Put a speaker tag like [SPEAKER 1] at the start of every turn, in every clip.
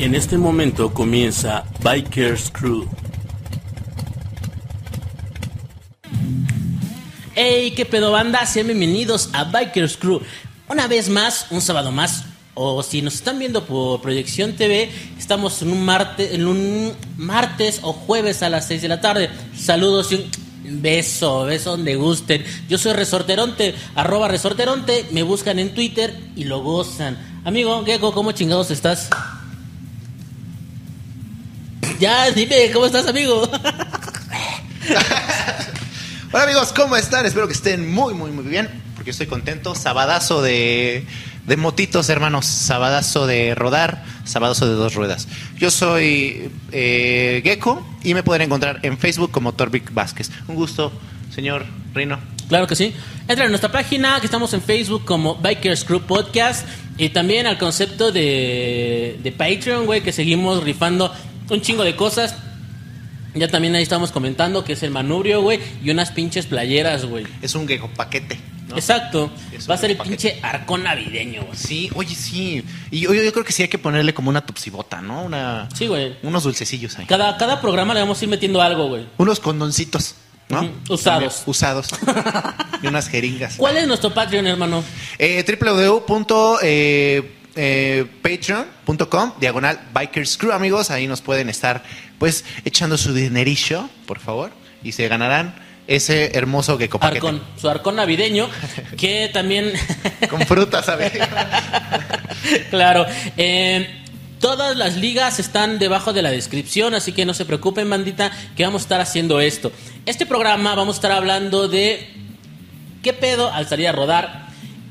[SPEAKER 1] En este momento comienza Bikers Crew.
[SPEAKER 2] Hey, qué pedo banda, sean bienvenidos a Bikers Crew. Una vez más, un sábado más, o si nos están viendo por Proyección TV, estamos en un martes, en un martes o jueves a las 6 de la tarde. Saludos y un beso, beso donde gusten. Yo soy Resorteronte, arroba Resorteronte, me buscan en Twitter y lo gozan. Amigo, Gecko, ¿cómo chingados estás? Ya, dime, ¿cómo estás, amigo?
[SPEAKER 3] Hola amigos, ¿cómo están? Espero que estén muy, muy, muy bien, porque estoy contento. Sabadazo de, de motitos, hermanos. Sabadazo de rodar, sabadazo de dos ruedas. Yo soy eh, Gecko y me pueden encontrar en Facebook como Torvik Vázquez. Un gusto, señor Rino.
[SPEAKER 2] Claro que sí. Entra en nuestra página, que estamos en Facebook como Bikers Crew Podcast. Y también al concepto de, de Patreon, güey, que seguimos rifando un chingo de cosas. Ya también ahí estamos comentando que es el manubrio, güey, y unas pinches playeras, güey.
[SPEAKER 3] Es un Gecko paquete. ¿no?
[SPEAKER 2] Exacto. Va a ser el
[SPEAKER 3] paquete.
[SPEAKER 2] pinche arcón navideño, güey.
[SPEAKER 3] Sí, oye, sí. Y yo, yo creo que sí hay que ponerle como una tupsibota, ¿no? Una,
[SPEAKER 2] Sí, güey.
[SPEAKER 3] Unos dulcecillos ahí.
[SPEAKER 2] Cada, cada programa le vamos a ir metiendo algo, güey.
[SPEAKER 3] Unos condoncitos, ¿no?
[SPEAKER 2] Usados.
[SPEAKER 3] Usados. y unas jeringas.
[SPEAKER 2] ¿Cuál es nuestro Patreon, hermano?
[SPEAKER 3] Eh, www.patreon.com diagonal Bikers Crew, amigos. Ahí nos pueden estar, pues, echando su dinerillo, por favor. Y se ganarán ese hermoso.
[SPEAKER 2] Arcón. Su arcón navideño, que también...
[SPEAKER 3] Con frutas, ¿sabes?
[SPEAKER 2] claro. eh, todas las ligas están debajo de la descripción, así que no se preocupen, bandita, que vamos a estar haciendo esto. Este programa vamos a estar hablando de qué pedo al salir a rodar.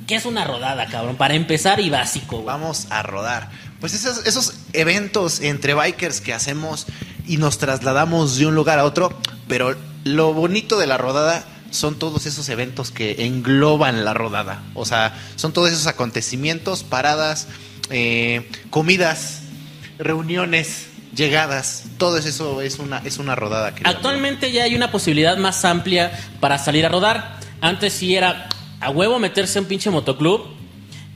[SPEAKER 2] ¿Qué es una rodada, cabrón? Para empezar y básico, güey.
[SPEAKER 3] Vamos a rodar. Pues esos, esos eventos entre bikers que hacemos y nos trasladamos de un lugar a otro, pero lo bonito de la rodada son todos esos eventos que engloban la rodada. O sea, son todos esos acontecimientos, paradas, eh, comidas, reuniones, llegadas. Todo eso es una, es una rodada. amigo.
[SPEAKER 2] Actualmente ya hay una posibilidad más amplia para salir a rodar. Antes sí era a huevo meterse en un pinche motoclub.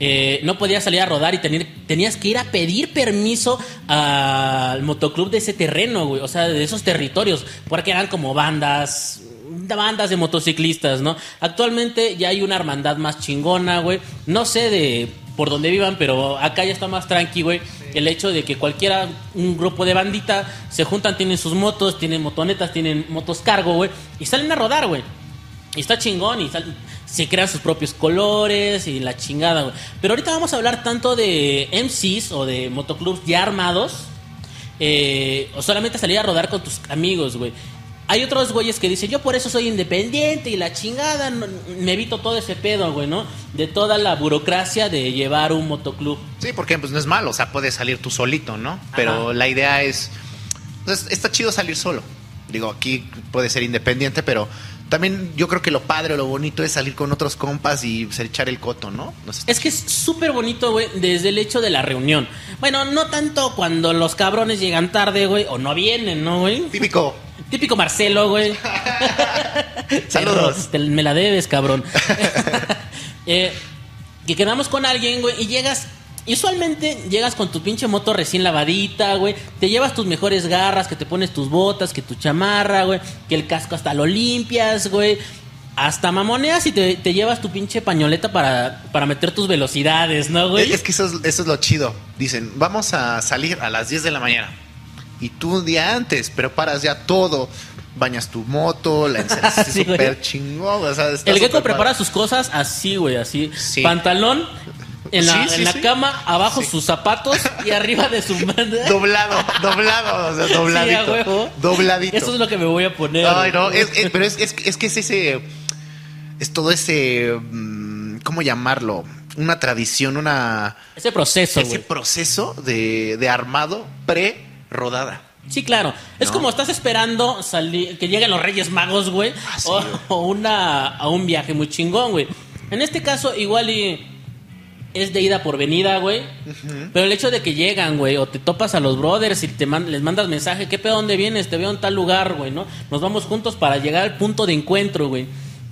[SPEAKER 2] Eh, no podías salir a rodar y tener- tenías que ir a pedir permiso al motoclub de ese terreno, güey. O sea, de esos territorios. Porque eran como bandas, bandas de motociclistas, ¿no? Actualmente ya hay una hermandad más chingona, güey. No sé de por dónde vivan, pero acá ya está más tranqui, güey. El hecho de que cualquiera, un grupo de bandita, se juntan, tienen sus motos, tienen motonetas, tienen motos cargo, güey. Y salen a rodar, güey. Y está chingón y sal- se crean sus propios colores y la chingada, güey. Pero ahorita vamos a hablar tanto de MCs o de motoclubs ya armados. eh, o solamente salir a rodar con tus amigos, güey. Hay otros güeyes que dicen, yo por eso soy independiente y la chingada, no- me evito todo ese pedo, güey, ¿no? De toda la burocracia de llevar un motoclub.
[SPEAKER 3] Sí, porque pues no es malo, o sea, puedes salir tú solito, ¿no? Pero
[SPEAKER 2] Ajá.
[SPEAKER 3] la idea es, pues, está chido salir solo. Digo, aquí puede ser independiente, pero también yo creo que lo padre o lo bonito es salir con otros compas y pues, echar el coto, ¿no? No sé.
[SPEAKER 2] Es que es súper bonito, güey, desde el hecho de la reunión. Bueno, no tanto cuando los cabrones llegan tarde, güey, o no vienen, ¿no, güey?
[SPEAKER 3] Típico.
[SPEAKER 2] Típico Marcelo, güey.
[SPEAKER 3] Saludos.
[SPEAKER 2] Te- me la debes, cabrón. Eh, que quedamos con alguien, güey, y llegas. Y Usualmente llegas con tu pinche moto recién lavadita, güey. Te llevas tus mejores garras, que te pones tus botas, que tu chamarra, güey. Que el casco hasta lo limpias, güey. Hasta mamoneas y te, te llevas tu pinche pañoleta para, para meter tus velocidades, ¿no, güey?
[SPEAKER 3] Es que eso es, eso es lo chido. Dicen, vamos a salir a las 10 de la mañana. Y tú un día antes preparas ya todo. Bañas tu moto, la
[SPEAKER 2] Sí, güey.
[SPEAKER 3] súper chingón. o sea,
[SPEAKER 2] El gecko prepara sus cosas así, güey, así.
[SPEAKER 3] Sí.
[SPEAKER 2] Pantalón en la,
[SPEAKER 3] Sí, sí,
[SPEAKER 2] en la
[SPEAKER 3] sí.
[SPEAKER 2] cama, abajo sus zapatos y arriba de su manda.
[SPEAKER 3] Doblado, doblado, o sea, dobladito.
[SPEAKER 2] Huevo.
[SPEAKER 3] Dobladito.
[SPEAKER 2] Eso es lo que me voy a poner.
[SPEAKER 3] Ay, no, es, es- pero es, es, es que es ese. Es todo ese. mm, ¿Cómo llamarlo? Una tradición, una.
[SPEAKER 2] Ese proceso,
[SPEAKER 3] ese proceso de, de armado pre-rodada.
[SPEAKER 2] Sí, claro. Es
[SPEAKER 3] ¿No?
[SPEAKER 2] como estás esperando salir, que lleguen los Reyes Magos, güey.
[SPEAKER 3] Ah,
[SPEAKER 2] o,
[SPEAKER 3] güey.
[SPEAKER 2] o una, a un viaje muy chingón, güey. En este caso, igual y es de ida por venida, güey. Pero el hecho de que llegan, güey, o te topas a los brothers y te man- les mandas mensaje, ¿qué pedo, dónde vienes? Te veo en tal lugar, güey, ¿no? Nos vamos juntos para llegar al punto de encuentro, güey.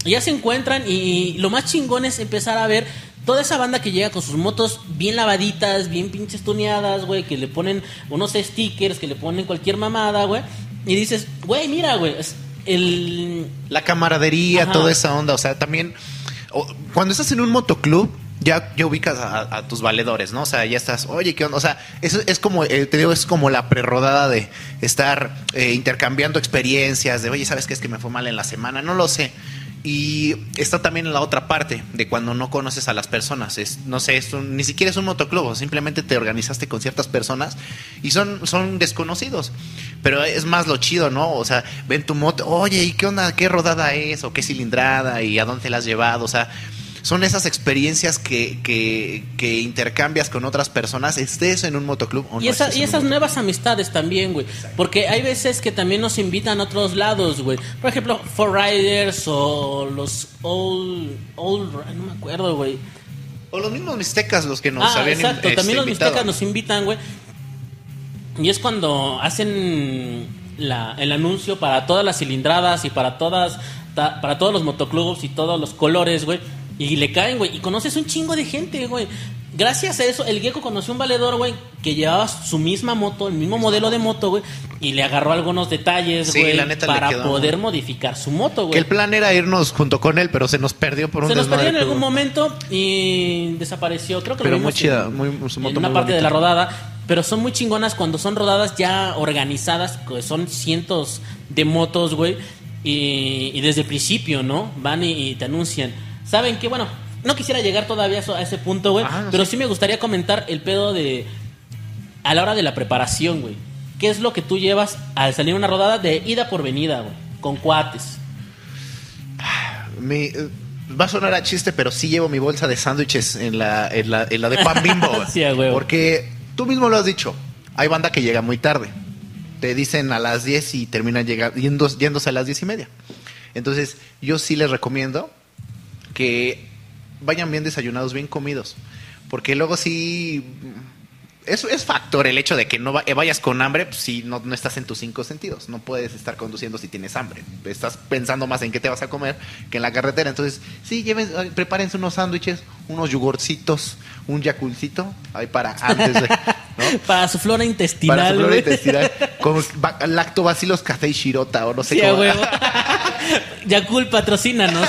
[SPEAKER 2] Y ya se encuentran y lo más chingón es empezar a ver toda esa banda que llega con sus motos bien lavaditas, bien pinches tuneadas, güey, que le ponen unos stickers, que le ponen cualquier mamada, güey. Y dices, güey, mira, güey, el...
[SPEAKER 3] La camaradería,
[SPEAKER 2] Ajá.
[SPEAKER 3] toda esa onda. O sea, también. cuando estás en un motoclub. Ya, ya ubicas a, tus valedores, ¿no? O sea, ya estás, oye, ¿qué onda? O sea, eso es como, eh, te digo, es como la prerrodada de estar eh, intercambiando experiencias, de, oye, ¿sabes qué es que me fue mal en la semana? No lo sé. Y está también la otra parte, de cuando no conoces a las personas. Es, no sé, es ni siquiera es un motoclub, simplemente te organizaste con ciertas personas y son, son desconocidos. Pero es más lo chido, ¿no? O sea, ven tu moto, oye, ¿y qué onda? ¿Qué rodada es? ¿O qué cilindrada? ¿Y a dónde la has llevado? O sea, son esas experiencias que, que, que intercambias con otras personas, estés en un motoclub o no
[SPEAKER 2] Y, esa-
[SPEAKER 3] estés
[SPEAKER 2] y
[SPEAKER 3] en
[SPEAKER 2] esas nuevas amistades también, güey. Porque hay veces que también nos invitan a otros lados, güey. Por ejemplo, For Riders o los Old... old no me acuerdo, güey.
[SPEAKER 3] O los mismos mixtecas los que nos
[SPEAKER 2] ah,
[SPEAKER 3] habían
[SPEAKER 2] exacto.
[SPEAKER 3] este,
[SPEAKER 2] También los
[SPEAKER 3] invitado.
[SPEAKER 2] mixtecas nos invitan, güey. Y es cuando hacen la- el anuncio para todas las cilindradas y para todas ta- para todos los motoclubs y todos los colores, güey. Y le caen, güey. Y conoces un chingo de gente, güey. Gracias a eso, el Gecko conoció un valedor, güey, que llevaba su misma moto, el mismo modelo de moto, güey, y le agarró algunos detalles, güey, para
[SPEAKER 3] quedó
[SPEAKER 2] poder modificar su moto,
[SPEAKER 3] Que
[SPEAKER 2] güey.
[SPEAKER 3] el plan era irnos junto con él, pero se nos perdió por un
[SPEAKER 2] Se nos perdió en algún momento y desapareció. Creo que
[SPEAKER 3] Pero
[SPEAKER 2] lo
[SPEAKER 3] muy
[SPEAKER 2] vimos
[SPEAKER 3] chida,
[SPEAKER 2] en-
[SPEAKER 3] muy- su moto
[SPEAKER 2] en una
[SPEAKER 3] muy
[SPEAKER 2] parte de la rodada. Pero son muy chingonas cuando son rodadas ya organizadas, que son cientos de motos, güey. Y, y desde el principio, ¿no? Van y, y te anuncian. ¿Saben qué? Bueno, no quisiera llegar todavía a, ese punto, güey.
[SPEAKER 3] Ah, no
[SPEAKER 2] pero
[SPEAKER 3] sé.
[SPEAKER 2] sí me gustaría comentar el pedo de. A la hora de la preparación, güey. ¿Qué es lo que tú llevas al salir una rodada de ida por venida, güey? Con cuates.
[SPEAKER 3] Mi- eh, va a sonar a chiste, pero sí llevo mi bolsa de sándwiches en la, en, la, en la de pan bimbo. güey.
[SPEAKER 2] Sí.
[SPEAKER 3] Porque tú mismo lo has dicho. Hay banda que llega muy tarde. Te dicen a las 10 y terminan llegando, yendo- yéndose a las 10 y media. Entonces, yo sí les recomiendo que vayan bien desayunados, bien comidos. Porque luego sí. Es, es factor el hecho de que no va- eh, vayas con hambre pues, si no, no estás en tus cinco sentidos. No puedes estar conduciendo si tienes hambre. Estás pensando más en qué te vas a comer que en la carretera. Entonces, sí, lleven, prepárense unos sándwiches, unos yogurcitos, un yaculcito, ahí para antes de. ¿no?
[SPEAKER 2] Para su flora intestinal,
[SPEAKER 3] Para su flora intestinal. Con ba- lactobacilos café y shirota, o no sé
[SPEAKER 2] Sí,
[SPEAKER 3] cómo.
[SPEAKER 2] huevo. Yakul, patrocínanos.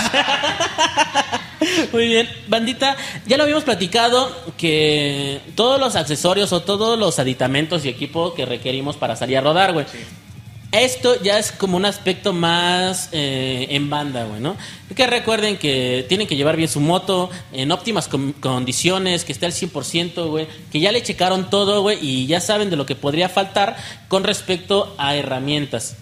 [SPEAKER 2] Muy bien, bandita, ya lo habíamos platicado que todos los accesorios o todos los aditamentos y equipo que requerimos para salir a rodar, güey. Esto ya es como un aspecto más eh, en banda, güey, ¿no? Que recuerden que tienen que llevar bien su moto en óptimas condiciones, que esté al 100%, güey, que ya le checaron todo, güey, y ya saben de lo que podría faltar con respecto a herramientas.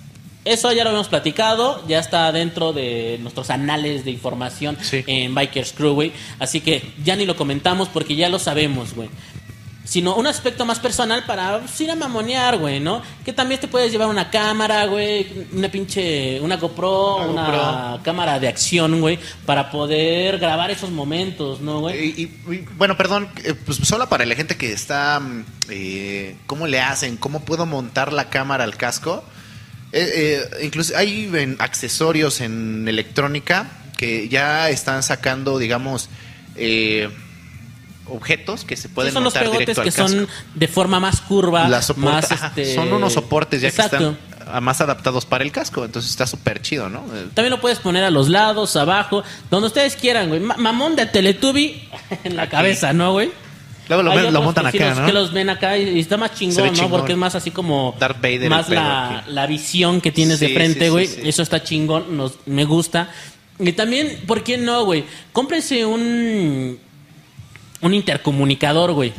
[SPEAKER 2] Eso ya lo habíamos platicado, ya está dentro de nuestros anales de información
[SPEAKER 3] Sí.
[SPEAKER 2] en Bikers Crew, güey. Así que ya ni lo comentamos porque ya lo sabemos, güey. Sino un aspecto más personal para pues, ir a mamonear, güey, ¿no? Que también te puedes llevar una cámara, güey, una pinche, una GoPro,
[SPEAKER 3] Una
[SPEAKER 2] una, cámara de acción, güey, para poder grabar esos momentos, ¿no, güey?
[SPEAKER 3] Y, y- y, bueno, perdón, eh, pues solo para la gente que está, mm, eh, ¿cómo le hacen? ¿Cómo puedo montar la cámara al casco? Eh, eh, incluso hay en accesorios en electrónica que ya están sacando, digamos, eh, objetos que se
[SPEAKER 2] Sí,
[SPEAKER 3] pueden
[SPEAKER 2] son
[SPEAKER 3] montar directo
[SPEAKER 2] que
[SPEAKER 3] al casco.
[SPEAKER 2] son de forma más curva,
[SPEAKER 3] soporta-
[SPEAKER 2] más
[SPEAKER 3] ajá,
[SPEAKER 2] este...
[SPEAKER 3] Son unos soportes ya
[SPEAKER 2] Exacto.
[SPEAKER 3] que están más adaptados para el casco, entonces está súper chido, ¿no? Eh,
[SPEAKER 2] También lo puedes poner a los lados, abajo, donde ustedes quieran, güey. Ma- mamón de Teletubby en la cabeza, ¿no, güey?
[SPEAKER 3] Luego lo, ven- lo montan acá, ¿no?
[SPEAKER 2] Que los ven acá y, y está más chingón, ¿no?
[SPEAKER 3] chingón.
[SPEAKER 2] Porque es más así como...
[SPEAKER 3] Darth Vader,
[SPEAKER 2] Más la, la visión que tienes de frente, güey.
[SPEAKER 3] sí, sí.
[SPEAKER 2] Eso está chingón, nos, me gusta. Y también, ¿por qué no, güey? Cómprense un... Un intercomunicador, güey.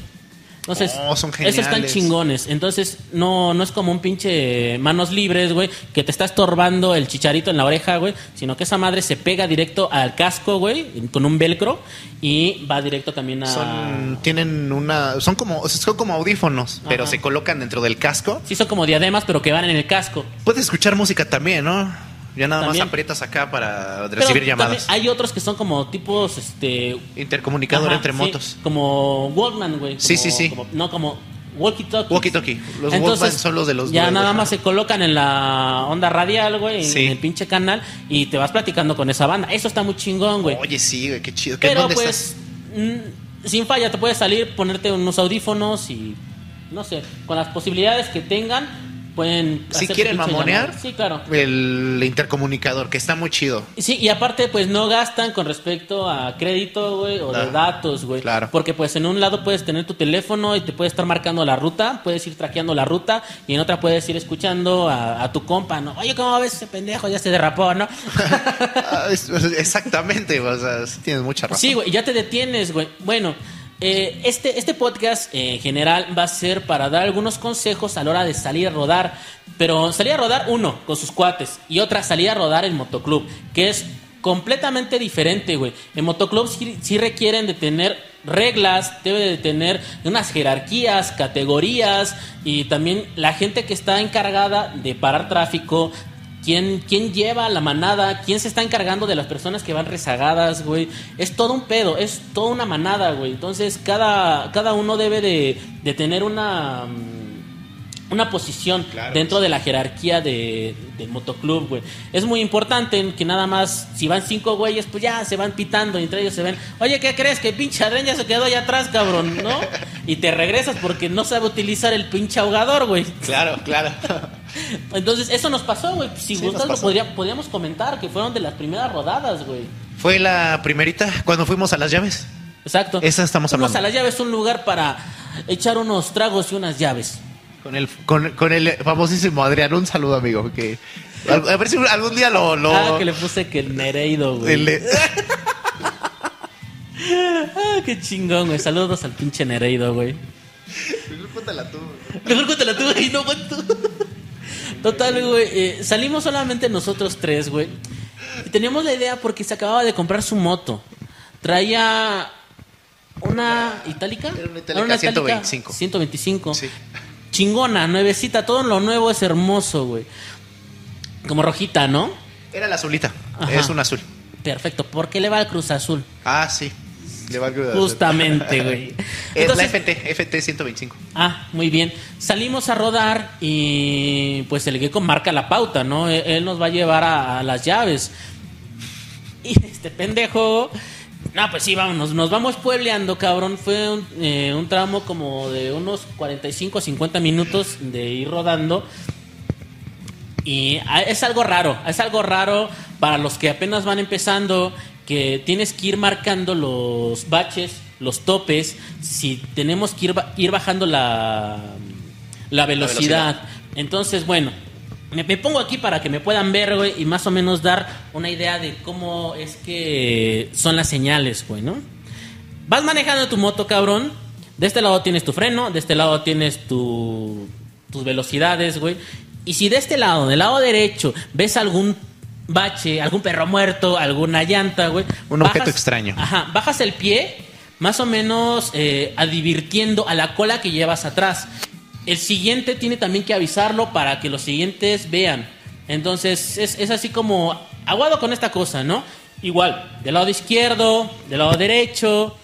[SPEAKER 2] Entonces,
[SPEAKER 3] Oh, son
[SPEAKER 2] esos están
[SPEAKER 3] geniales.
[SPEAKER 2] chingones. Entonces, no, no es como un pinche manos libres, güey, que te está estorbando el chicharito en la oreja, güey, sino que esa madre se pega directo al casco, güey, con un velcro y va directo también a...
[SPEAKER 3] Son, tienen una, son como, son como audífonos, pero se colocan dentro del casco.
[SPEAKER 2] Sí, son como diademas, pero que van en el casco.
[SPEAKER 3] Puedes escuchar música también, ¿no? Ya nada
[SPEAKER 2] También.
[SPEAKER 3] más aprietas acá para
[SPEAKER 2] Pero
[SPEAKER 3] recibir llamadas.
[SPEAKER 2] hay otros que son como tipos, este...
[SPEAKER 3] Intercomunicador
[SPEAKER 2] ajá,
[SPEAKER 3] entre
[SPEAKER 2] sí,
[SPEAKER 3] motos.
[SPEAKER 2] Como Walkman, güey.
[SPEAKER 3] Sí, sí, sí.
[SPEAKER 2] como- no, como walkie-talkie.
[SPEAKER 3] Walkie-talkie. Los Walkman son los de los
[SPEAKER 2] Ya nada más se colocan en la onda radial, güey, en,
[SPEAKER 3] Sí.
[SPEAKER 2] en el pinche canal y te vas platicando con esa banda. Eso está muy chingón, güey.
[SPEAKER 3] Oye, sí, güey, qué chido. ¿Qué,
[SPEAKER 2] Pero
[SPEAKER 3] ¿Dónde
[SPEAKER 2] pues
[SPEAKER 3] estás?
[SPEAKER 2] mm, sin falla te puede salir, ponerte unos audífonos y no sé, con las posibilidades que tengan pueden
[SPEAKER 3] Si quieren mamonear.
[SPEAKER 2] Sí, claro.
[SPEAKER 3] el intercomunicador, que está muy chido.
[SPEAKER 2] Sí, y aparte, pues no gastan con respecto a crédito, güey, o de datos, güey.
[SPEAKER 3] Claro.
[SPEAKER 2] Porque, pues, en un lado puedes tener tu teléfono y te puede estar marcando la ruta, puedes ir traqueando la ruta, y en otra puedes ir escuchando a, a tu compa, ¿no? Oye, ¿cómo ves ese pendejo? Ya se derrapó, ¿no?
[SPEAKER 3] Ah, es- Exactamente, o sea, tienes mucha razón.
[SPEAKER 2] Sí, güey, ya te detienes, güey. Bueno, eh, este, este podcast eh, en general va a ser para dar algunos consejos a la hora de salir a rodar. Pero salir a rodar, uno, con sus cuates. Y otra, salir a rodar en motoclub, que es completamente diferente, güey. En motoclub sí, sí requieren de tener reglas, debe de tener unas jerarquías, categorías y también la gente que está encargada de parar tráfico, ¿Quién, ¿Quién lleva la manada? ¿Quién se está encargando de las personas que van rezagadas, güey? Es todo un pedo, es toda una manada, güey. Entonces, cada, cada uno debe de, de tener una, mm, una posición
[SPEAKER 3] Claro.
[SPEAKER 2] dentro de la jerarquía de, del motoclub, güey. Es muy importante que nada más, si van cinco güeyes, pues ya se van pitando y entre ellos se ven, oye, ¿qué crees? Que pinche Adrián ya se quedó allá atrás, cabrón, ¿no? Y te regresas porque no sabe utilizar el pinche ahogador, güey.
[SPEAKER 3] Claro, claro.
[SPEAKER 2] Entonces, eso nos pasó, güey. Si
[SPEAKER 3] Sí,
[SPEAKER 2] gustas, lo podría- podríamos comentar que fueron de las primeras rodadas, güey.
[SPEAKER 3] Fue la primerita cuando fuimos a las llaves.
[SPEAKER 2] Exacto.
[SPEAKER 3] Esa estamos
[SPEAKER 2] Fuimos
[SPEAKER 3] hablando.
[SPEAKER 2] a las llaves, un lugar para echar unos tragos y unas llaves.
[SPEAKER 3] Con el, con, con el famosísimo Adrián. Un saludo, amigo. Que, a, a ver si algún día lo. lo
[SPEAKER 2] Ah, que le puse que el Nereido, güey.
[SPEAKER 3] el
[SPEAKER 2] Ah, qué chingón, güey. Saludos al pinche Nereido, güey. Mejor cuéntala tú, güey. No aguanto. Total, güey. eh, salimos solamente nosotros tres, güey. Y teníamos la idea porque se acababa de comprar su moto. Traía una itálica.
[SPEAKER 3] Era una Itálica 125.
[SPEAKER 2] 125.
[SPEAKER 3] Sí.
[SPEAKER 2] Chingona, nuevecita. Todo lo nuevo es hermoso, güey. Como rojita, ¿no?
[SPEAKER 3] Era la azulita.
[SPEAKER 2] Ajá.
[SPEAKER 3] Es un azul.
[SPEAKER 2] Perfecto. ¿Por qué le va al Cruz Azul?
[SPEAKER 3] Ah, sí. Le va algo de-
[SPEAKER 2] Justamente, güey.
[SPEAKER 3] Es la FT, FT 125.
[SPEAKER 2] Ah, muy bien. Salimos a rodar y pues el Gecko marca la pauta, ¿no? Él, él nos va a llevar a, a las llaves. Y este pendejo... No, pues sí, vámonos. Nos vamos puebleando, cabrón. Fue un, eh, un tramo como de unos 45 o 50 minutos de ir rodando. Y ah, es algo raro, es algo raro para los que apenas van empezando, que tienes que ir marcando los baches, los topes, si tenemos que ir, ba- ir bajando la, la, velocidad.
[SPEAKER 3] velocidad.
[SPEAKER 2] Entonces, bueno, me, me pongo aquí para que me puedan ver, güey, y más o menos dar una idea de cómo es que son las señales, güey, ¿no? Vas manejando tu moto, cabrón. De este lado tienes tu freno, de este lado tienes tu, tus velocidades, güey. Y si de este lado, del lado derecho, ves algún bache, algún perro muerto, alguna llanta, güey.
[SPEAKER 3] Un objeto extraño.
[SPEAKER 2] Ajá, bajas el pie, más o menos eh, advirtiendo a la cola que llevas atrás. El siguiente tiene también que avisarlo para que los siguientes vean. Entonces, es, así como aguado con esta cosa, ¿no? Igual, del lado izquierdo, del lado derecho.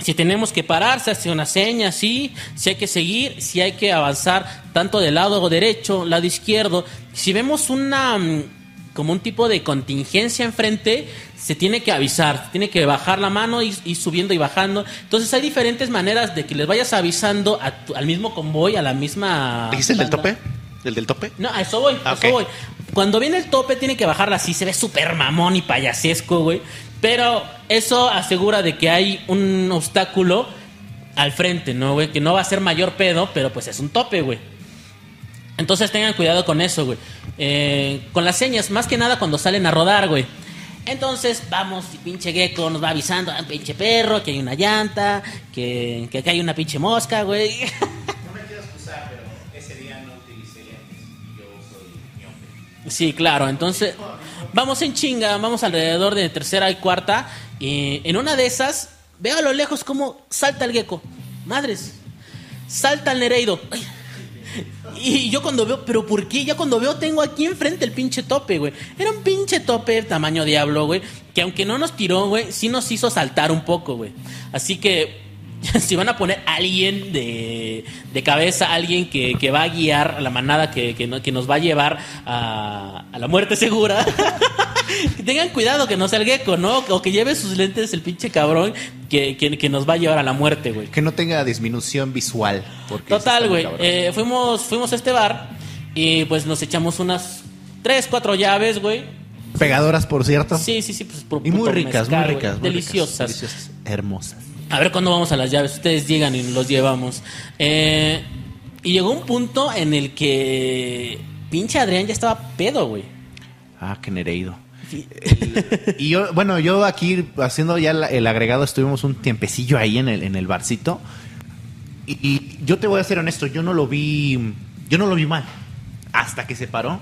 [SPEAKER 2] Si tenemos que parar, se hace una seña, sí. Si hay que seguir, si hay que avanzar tanto del lado derecho, lado izquierdo. Si vemos una mm, como un tipo de contingencia enfrente, se tiene que avisar, tiene que bajar la mano y, y subiendo y bajando. Entonces hay diferentes maneras de que les vayas avisando a tu- al mismo convoy, a la misma.
[SPEAKER 3] ¿Dijiste el del tope? ¿El del tope?
[SPEAKER 2] No, a eso voy, a
[SPEAKER 3] Ah,
[SPEAKER 2] eso voy. Cuando viene el tope tiene que bajarla así, se ve súper mamón y payasesco, güey. Pero eso asegura de que hay un obstáculo al frente, ¿no, güey? Que no va a ser mayor pedo, pero pues es un tope, güey. Entonces tengan cuidado con eso, güey. Eh, con las señas, más que nada cuando salen a rodar, güey. Entonces vamos, y pinche gecko nos va avisando, ah, pinche perro, que hay una llanta, que, que acá hay una pinche mosca, güey.
[SPEAKER 3] No me quiero excusar, pero ese día no utilicé lentes. Yo soy miope.
[SPEAKER 2] Sí, claro. Entonces, vamos en chinga, vamos alrededor de tercera y cuarta. Y en una de esas, veo a lo lejos cómo salta el gecko. Madres, salta el Nereido. Ay. Y yo cuando veo, pero ¿por qué? Ya cuando veo, tengo aquí enfrente el pinche tope, güey. Era un pinche tope tamaño diablo, güey. Que aunque no nos tiró, güey, sí nos hizo saltar un poco, güey. Así que si van a poner a alguien de, de cabeza, alguien que, que va a guiar a la manada que, que, no- que nos va a llevar a, a la muerte segura, que tengan cuidado que no sea el gecko, ¿no? O que lleve sus lentes el pinche cabrón, que, que- que nos va a llevar a la muerte, güey.
[SPEAKER 3] Que no tenga disminución visual. porque
[SPEAKER 2] Total, güey. eh, fuimos, fuimos a este bar y pues nos echamos unas tres, cuatro llaves, güey.
[SPEAKER 3] Pegadoras, por cierto.
[SPEAKER 2] Sí, sí, sí. Pues, por
[SPEAKER 3] Y muy ricas,
[SPEAKER 2] mezcal,
[SPEAKER 3] muy ricas. muy
[SPEAKER 2] Deliciosas.
[SPEAKER 3] ricas, deliciosas. Hermosas.
[SPEAKER 2] A ver cuándo vamos a las llaves. Ustedes llegan y los llevamos. Eh, y llegó un punto en el que pinche Adrián ya estaba pedo, güey.
[SPEAKER 3] Ah, qué nereido. El- y yo, bueno, yo aquí haciendo ya la- el agregado, estuvimos un tiempecillo ahí en el, en el barcito. Y, y yo te voy a ser honesto, yo no lo vi, yo no lo vi mal. Hasta que se paró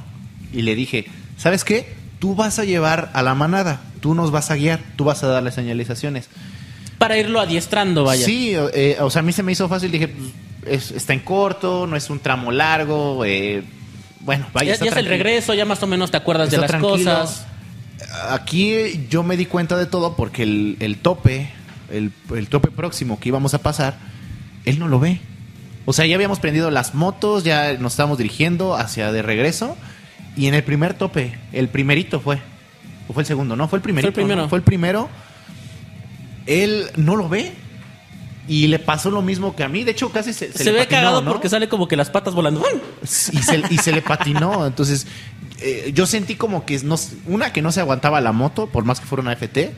[SPEAKER 3] y le dije, ¿sabes qué? Tú vas a llevar a la manada, tú nos vas a guiar, tú vas a dar las señalizaciones.
[SPEAKER 2] Para irlo adiestrando, vaya.
[SPEAKER 3] Sí, eh, o sea, a mí se me hizo fácil, dije, pues, es- está en corto, no es un tramo largo, eh, bueno, vaya.
[SPEAKER 2] ya
[SPEAKER 3] está
[SPEAKER 2] ya es el regreso, ya más o menos te acuerdas de las
[SPEAKER 3] tranquilo.
[SPEAKER 2] cosas.
[SPEAKER 3] Aquí yo me di cuenta de todo porque el, el tope, el, el tope próximo que íbamos a pasar, él no lo ve. O sea, ya habíamos prendido las motos, ya nos estábamos dirigiendo hacia de regreso. Y en el primer tope, el primerito fue. ¿O fue el segundo? No, fue el primerito.
[SPEAKER 2] Fue el primero.
[SPEAKER 3] ¿no? Fue el primero. Él no lo ve. Y le pasó lo mismo que a mí. De hecho, casi se,
[SPEAKER 2] Se,
[SPEAKER 3] le
[SPEAKER 2] ve
[SPEAKER 3] patinó,
[SPEAKER 2] cagado
[SPEAKER 3] ¿no?
[SPEAKER 2] porque sale como que las patas volando.
[SPEAKER 3] Y se, y se le patinó. Entonces, eh, yo sentí como que no, una que no se aguantaba la moto, por más que fuera una FT.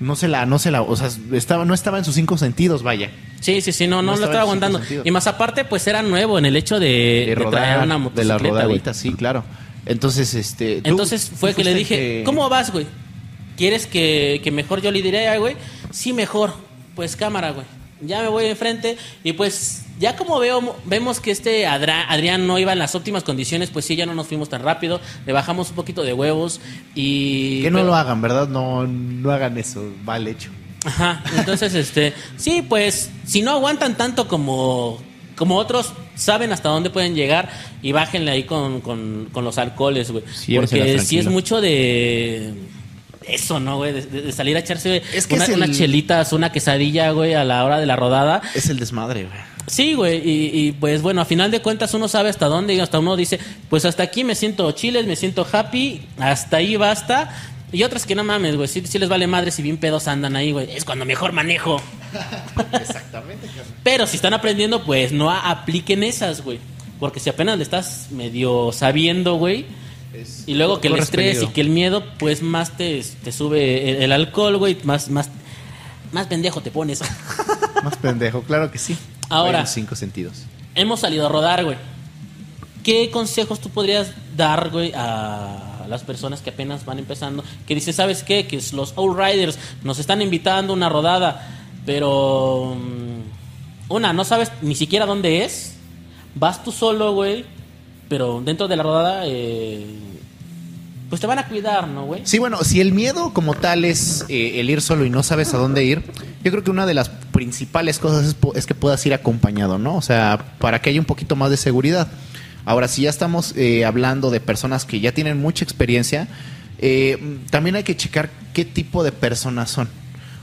[SPEAKER 3] No se la, no se la, o sea, estaba, no estaba en sus cinco sentidos, vaya.
[SPEAKER 2] Sí, sí, sí, no, no,
[SPEAKER 3] No
[SPEAKER 2] lo
[SPEAKER 3] estaba
[SPEAKER 2] aguantando. Y más aparte, pues era nuevo en el hecho de,
[SPEAKER 3] De
[SPEAKER 2] de
[SPEAKER 3] rodar,
[SPEAKER 2] traer una
[SPEAKER 3] de la
[SPEAKER 2] motocicleta, güey.
[SPEAKER 3] rodadita, sí, claro. Entonces, este.
[SPEAKER 2] Entonces fue que le dije,
[SPEAKER 3] que-
[SPEAKER 2] ¿cómo vas, güey? ¿Quieres que, que mejor yo le diré, güey? Sí, mejor. Pues cámara, güey. Ya me voy enfrente y pues ya como veo, vemos que este Adra- Adrián no iba en las óptimas condiciones, pues sí, ya no nos fuimos tan rápido, le bajamos un poquito de huevos y...
[SPEAKER 3] Que no
[SPEAKER 2] pero-
[SPEAKER 3] lo hagan, ¿verdad? No, no hagan eso, mal hecho.
[SPEAKER 2] Ajá, entonces, este, sí, pues, si no aguantan tanto como, como otros, saben hasta dónde pueden llegar y bájenle ahí con, con, con los alcoholes, güey.
[SPEAKER 3] Sí,
[SPEAKER 2] Porque sí es mucho de eso, ¿no, güey? De, salir a echarse
[SPEAKER 3] Es que
[SPEAKER 2] una-
[SPEAKER 3] es el-
[SPEAKER 2] unas chelitas, una quesadilla, güey, a la hora de la rodada.
[SPEAKER 3] Es el desmadre, güey.
[SPEAKER 2] Sí, güey, y, y, pues bueno, a final de cuentas uno sabe hasta dónde y hasta uno dice, pues hasta aquí me siento chiles, me siento happy, hasta ahí basta. Y otras que no mames, güey, sí, sí les vale madre si bien pedos andan ahí, güey. Es cuando mejor manejo.
[SPEAKER 3] Exactamente.
[SPEAKER 2] Pero si están aprendiendo, pues no apliquen esas, güey. Porque si apenas le estás medio sabiendo, güey, y luego que el estrés y que el miedo, pues más te, te sube el, el alcohol, güey, más, más, más pendejo te pones.
[SPEAKER 3] Más pendejo, claro que sí.
[SPEAKER 2] Ahora.
[SPEAKER 3] Los cinco sentidos.
[SPEAKER 2] Hemos salido a rodar, güey. ¿Qué consejos tú podrías dar, güey, a las personas que apenas van empezando? Que dicen, ¿sabes qué? Que los All Riders nos están invitando a una rodada, pero... mm, Una, no sabes ni siquiera dónde es. Vas tú solo, güey. Pero dentro de la rodada, eh, pues te van a cuidar, ¿no, güey?
[SPEAKER 3] Sí, bueno, si el miedo como tal es eh, el ir solo y no sabes a dónde ir, yo creo que una de las principales cosas es, es que puedas ir acompañado, ¿no? O sea, para que haya un poquito más de seguridad. Ahora, si ya estamos eh, hablando de personas que ya tienen mucha experiencia, eh, también hay que checar qué tipo de personas son.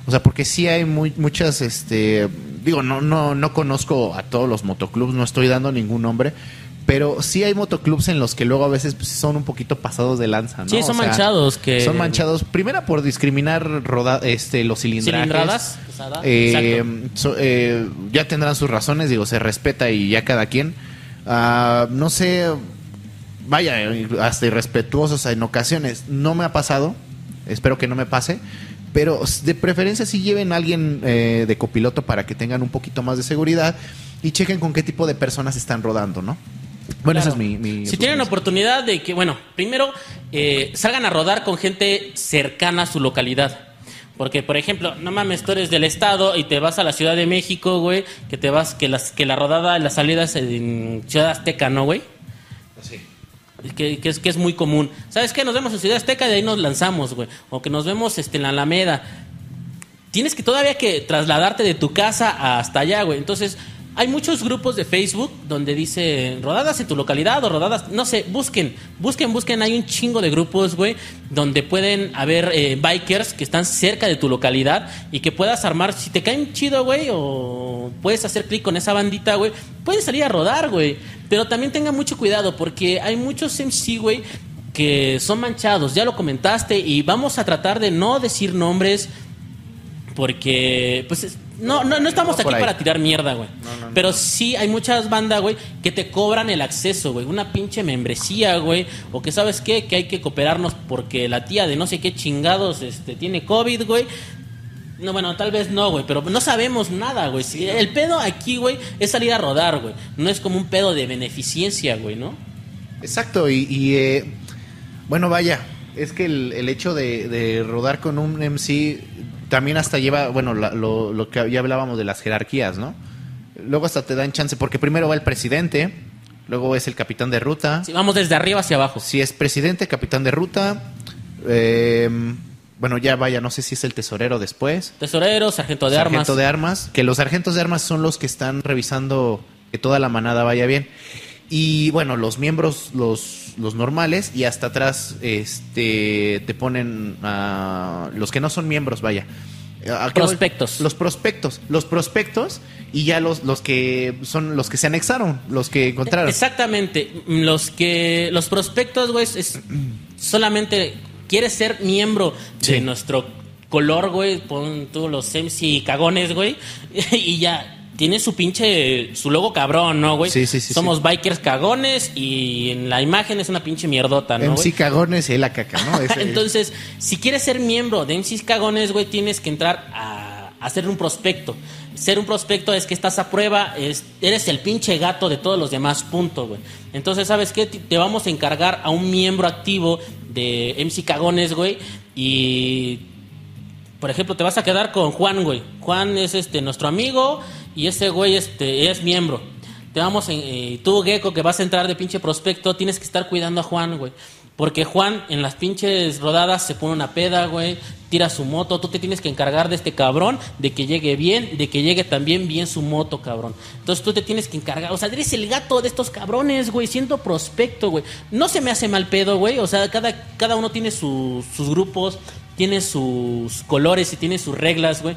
[SPEAKER 3] O sea, porque sí hay muy, muchas, este, digo, no, no, no conozco a todos los motoclubs, no estoy dando ningún nombre, pero sí hay motoclubs en los que luego a veces pues, son un poquito pasados de lanza, ¿no?
[SPEAKER 2] Sí, son
[SPEAKER 3] O sea,
[SPEAKER 2] manchados que-
[SPEAKER 3] Son manchados, primera por discriminar roda, este, los cilindrajes.
[SPEAKER 2] Cilindradas,
[SPEAKER 3] Eh, so- eh, ya tendrán sus razones, digo, se respeta y ya cada quien. Ah, no sé, vaya, hasta irrespetuosos en ocasiones. No me ha pasado, espero que no me pase. Pero de preferencia si lleven a alguien eh, de copiloto para que tengan un poquito más de seguridad y chequen con qué tipo de personas están rodando, ¿no? Bueno, esa es mi... mi
[SPEAKER 2] si tienen oportunidad de que, bueno, primero eh, salgan a rodar con gente cercana a su localidad. Porque, por ejemplo, no mames, tú eres del estado y te vas a la Ciudad de México, güey, que te vas, que las, que la rodada, la salida es en Ciudad Azteca, ¿no, güey? Que, que es, que es muy común. ¿Sabes qué? Nos vemos en Ciudad Azteca y de ahí nos lanzamos, güey. O que nos vemos este, en la Alameda. Tienes que todavía que trasladarte de tu casa hasta allá, güey. Entonces, hay muchos grupos de Facebook donde dice rodadas en tu localidad o rodadas, no sé, busquen, busquen, busquen. Hay un chingo de grupos, güey, donde pueden haber eh, bikers que están cerca de tu localidad y que puedas armar. Si te caen chido, güey, o puedes hacer clic con esa bandita, güey, puedes salir a rodar, güey. Pero también tengan mucho cuidado porque hay muchos MC, güey, que son manchados. Ya lo comentaste y vamos a tratar de no decir nombres Porque, pues, es- no, no, no estamos
[SPEAKER 3] No
[SPEAKER 2] aquí para tirar mierda, güey.
[SPEAKER 3] No, no, no.
[SPEAKER 2] Pero sí hay muchas bandas, güey, que te cobran el acceso, güey. Una pinche membresía, güey. O que, ¿sabes qué? Que hay que cooperarnos porque la tía de no sé qué chingados este, tiene COVID, güey. No, bueno, tal vez no, güey, pero no sabemos nada, güey. Si- El pedo aquí, güey, es salir a rodar, güey. No es como un pedo de beneficencia, güey, ¿no?
[SPEAKER 3] Exacto, y, y, eh, bueno, vaya, es que el, el hecho de, de rodar con un MC también hasta lleva, bueno, la- lo, lo que ya hablábamos de las jerarquías, ¿no? Luego hasta te dan chance, porque primero va el presidente, luego es el capitán de ruta.
[SPEAKER 2] Sí, vamos desde arriba hacia abajo.
[SPEAKER 3] Si es presidente, capitán de ruta, eh, bueno, ya vaya, no sé si es el tesorero después.
[SPEAKER 2] Tesorero, sargento de
[SPEAKER 3] sargento
[SPEAKER 2] armas.
[SPEAKER 3] de armas, que los sargentos de armas son los que están revisando que toda la manada vaya bien. Y bueno, los miembros, los, los normales, y hasta atrás este te ponen a los que no son miembros, vaya.
[SPEAKER 2] Prospectos.
[SPEAKER 3] Los prospectos. Los prospectos y ya los, los que son los que se anexaron, los que encontraron.
[SPEAKER 2] Exactamente. Los que. Los prospectos, güey, es solamente. Quieres ser miembro
[SPEAKER 3] Sí.
[SPEAKER 2] de nuestro color, güey. Pon tú los MC cagones, güey. Y ya. Tiene su pinche. Su logo cabrón, ¿no, güey?
[SPEAKER 3] Sí, sí, sí,
[SPEAKER 2] Somos bikers cagones y en la imagen es una pinche mierdota, ¿no?
[SPEAKER 3] MC
[SPEAKER 2] güey?
[SPEAKER 3] Cagones y la caca, ¿no? Ese-
[SPEAKER 2] Entonces, si quieres ser miembro de MCs Cagones, güey, tienes que entrar a, hacer un prospecto. Ser un prospecto es que estás a prueba, es, eres el pinche gato de todos los demás, punto, güey. Entonces, ¿sabes qué? Te te vamos a encargar a un miembro activo de MC Cagones, güey, y por ejemplo, te vas a quedar con Juan, güey. Juan es este nuestro amigo y ese güey este es miembro. Te vamos en, eh, tú Gecko que vas a entrar de pinche prospecto, tienes que estar cuidando a Juan, güey. Porque Juan en las pinches rodadas se pone una peda, güey, tira su moto, tú te tienes que encargar de este cabrón, de que llegue bien, de que llegue también bien su moto, cabrón. Entonces tú te tienes que encargar, o sea, eres el gato de estos cabrones, güey, siendo prospecto, güey. No se me hace mal pedo, güey, o sea, cada, cada uno tiene sus- sus grupos, tiene sus colores y tiene sus reglas, güey.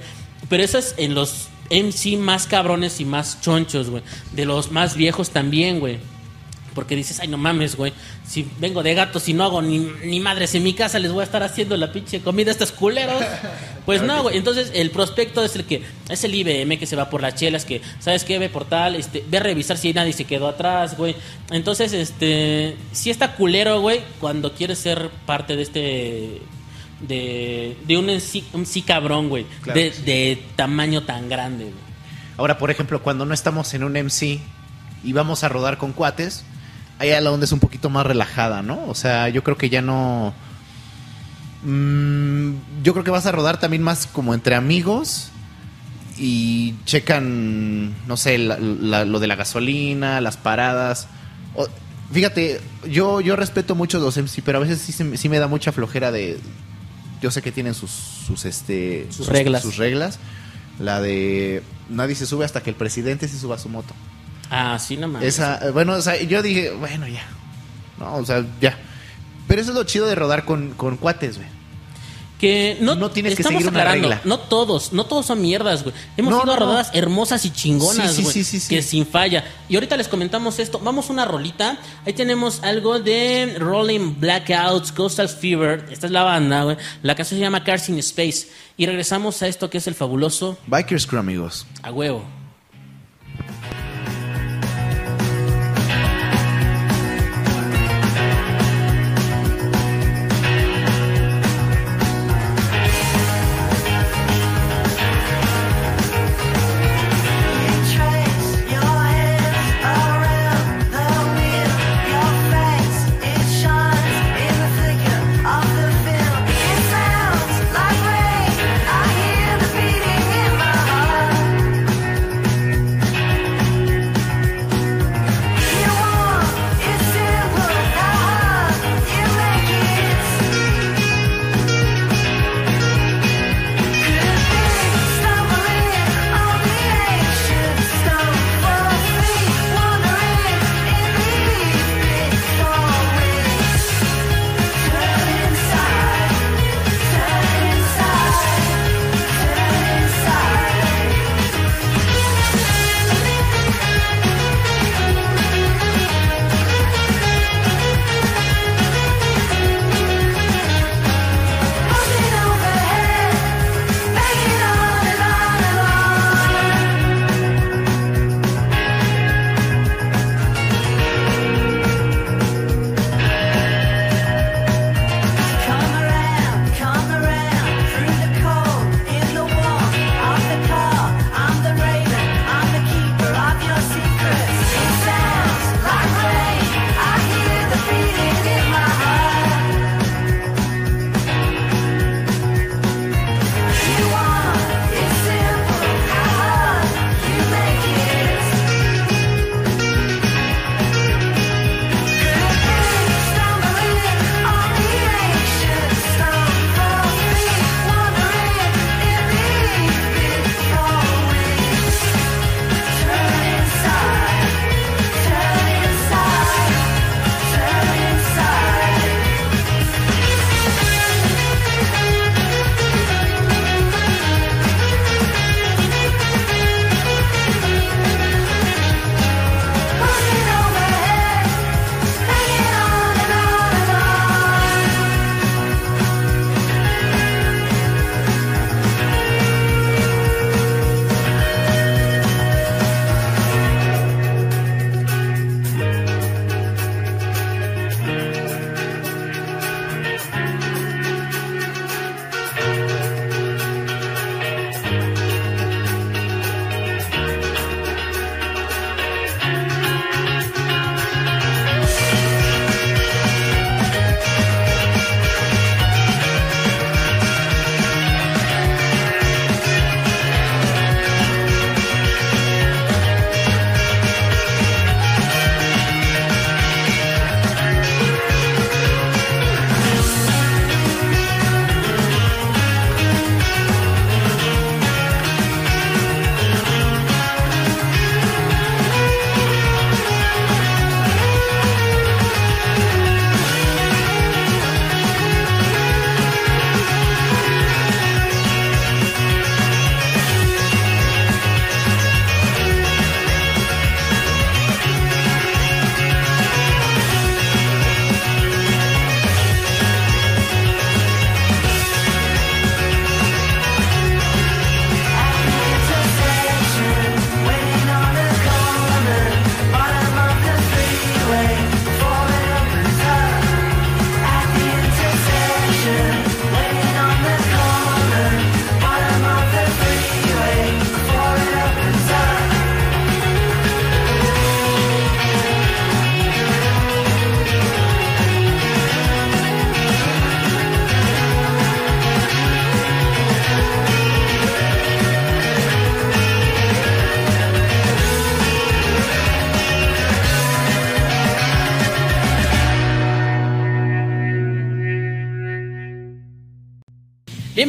[SPEAKER 2] Pero eso es en los MC más cabrones y más chonchos, güey. De los más viejos también, güey. Porque dices, ay, no mames, güey. Si vengo de gatos y no hago ni, ni madres en mi casa, les voy a estar haciendo la pinche comida a estos culeros. Pues no, güey. Entonces, el prospecto es el que, es el IBM que se va por las chelas, que, ¿sabes qué? Ve por tal, este, ve a revisar si nadie se quedó atrás, güey. Entonces, este, sí está culero, güey, cuando quieres ser parte de este, de, de un sí, un sí cabrón, güey.
[SPEAKER 3] Claro
[SPEAKER 2] de,
[SPEAKER 3] sí.
[SPEAKER 2] de tamaño tan grande, güey.
[SPEAKER 3] Ahora, por ejemplo, cuando no estamos en un MC y vamos a rodar con cuates, ahí a la onda es un poquito más relajada, ¿no? O sea, yo creo que ya no... Mm, yo creo que vas a rodar también más como entre amigos y checan, no sé, la- la- lo de la gasolina, las paradas. O- fíjate, yo, yo respeto mucho los MC, pero a veces sí, sí me da mucha flojera de... Yo sé que tienen sus, sus, este,
[SPEAKER 2] Sus reglas.
[SPEAKER 3] Sus reglas. La de nadie se sube hasta que el presidente se suba a su moto.
[SPEAKER 2] Ah, sí, no mames.
[SPEAKER 3] Esa, bueno, o sea, yo dije, bueno, ya. No, o sea, ya. Pero eso es lo chido de rodar con, con cuates, güey.
[SPEAKER 2] Que no,
[SPEAKER 3] No tienes que
[SPEAKER 2] estamos
[SPEAKER 3] seguir una
[SPEAKER 2] aclarando,
[SPEAKER 3] regla.
[SPEAKER 2] No todos, no todos son mierdas, güey. Hemos
[SPEAKER 3] No,
[SPEAKER 2] ido a
[SPEAKER 3] no,
[SPEAKER 2] rodadas hermosas y chingonas, güey.
[SPEAKER 3] sí, sí, sí.
[SPEAKER 2] Que sin falla. Y ahorita les comentamos esto. Vamos a una rolita. Ahí tenemos algo de Rolling Blackouts, Coastal Fever. Esta es la banda, güey. La canción se llama Cars in Space. Y regresamos a esto que es el fabuloso
[SPEAKER 3] Bikers Crew, amigos.
[SPEAKER 2] a huevo.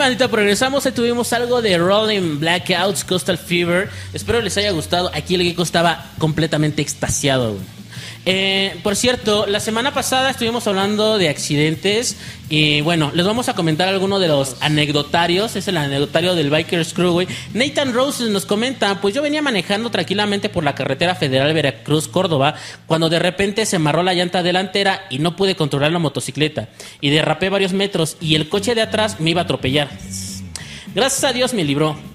[SPEAKER 2] Regresamos. Ahí tuvimos algo de Rolling Blackouts, Coastal Fever. Espero les haya gustado. Aquí el Gecko estaba completamente extasiado. güey. Eh, por cierto, la semana pasada estuvimos hablando de accidentes y bueno, les vamos a comentar algunos de los anecdotarios. Es el anecdotario del Bikers Crew. Nathan Roses nos comenta, pues yo venía manejando tranquilamente por la carretera federal Veracruz-Córdoba cuando de repente se amarró la llanta delantera y no pude controlar la motocicleta y derrapé varios metros y el coche de atrás me iba a atropellar. Gracias a Dios me libró.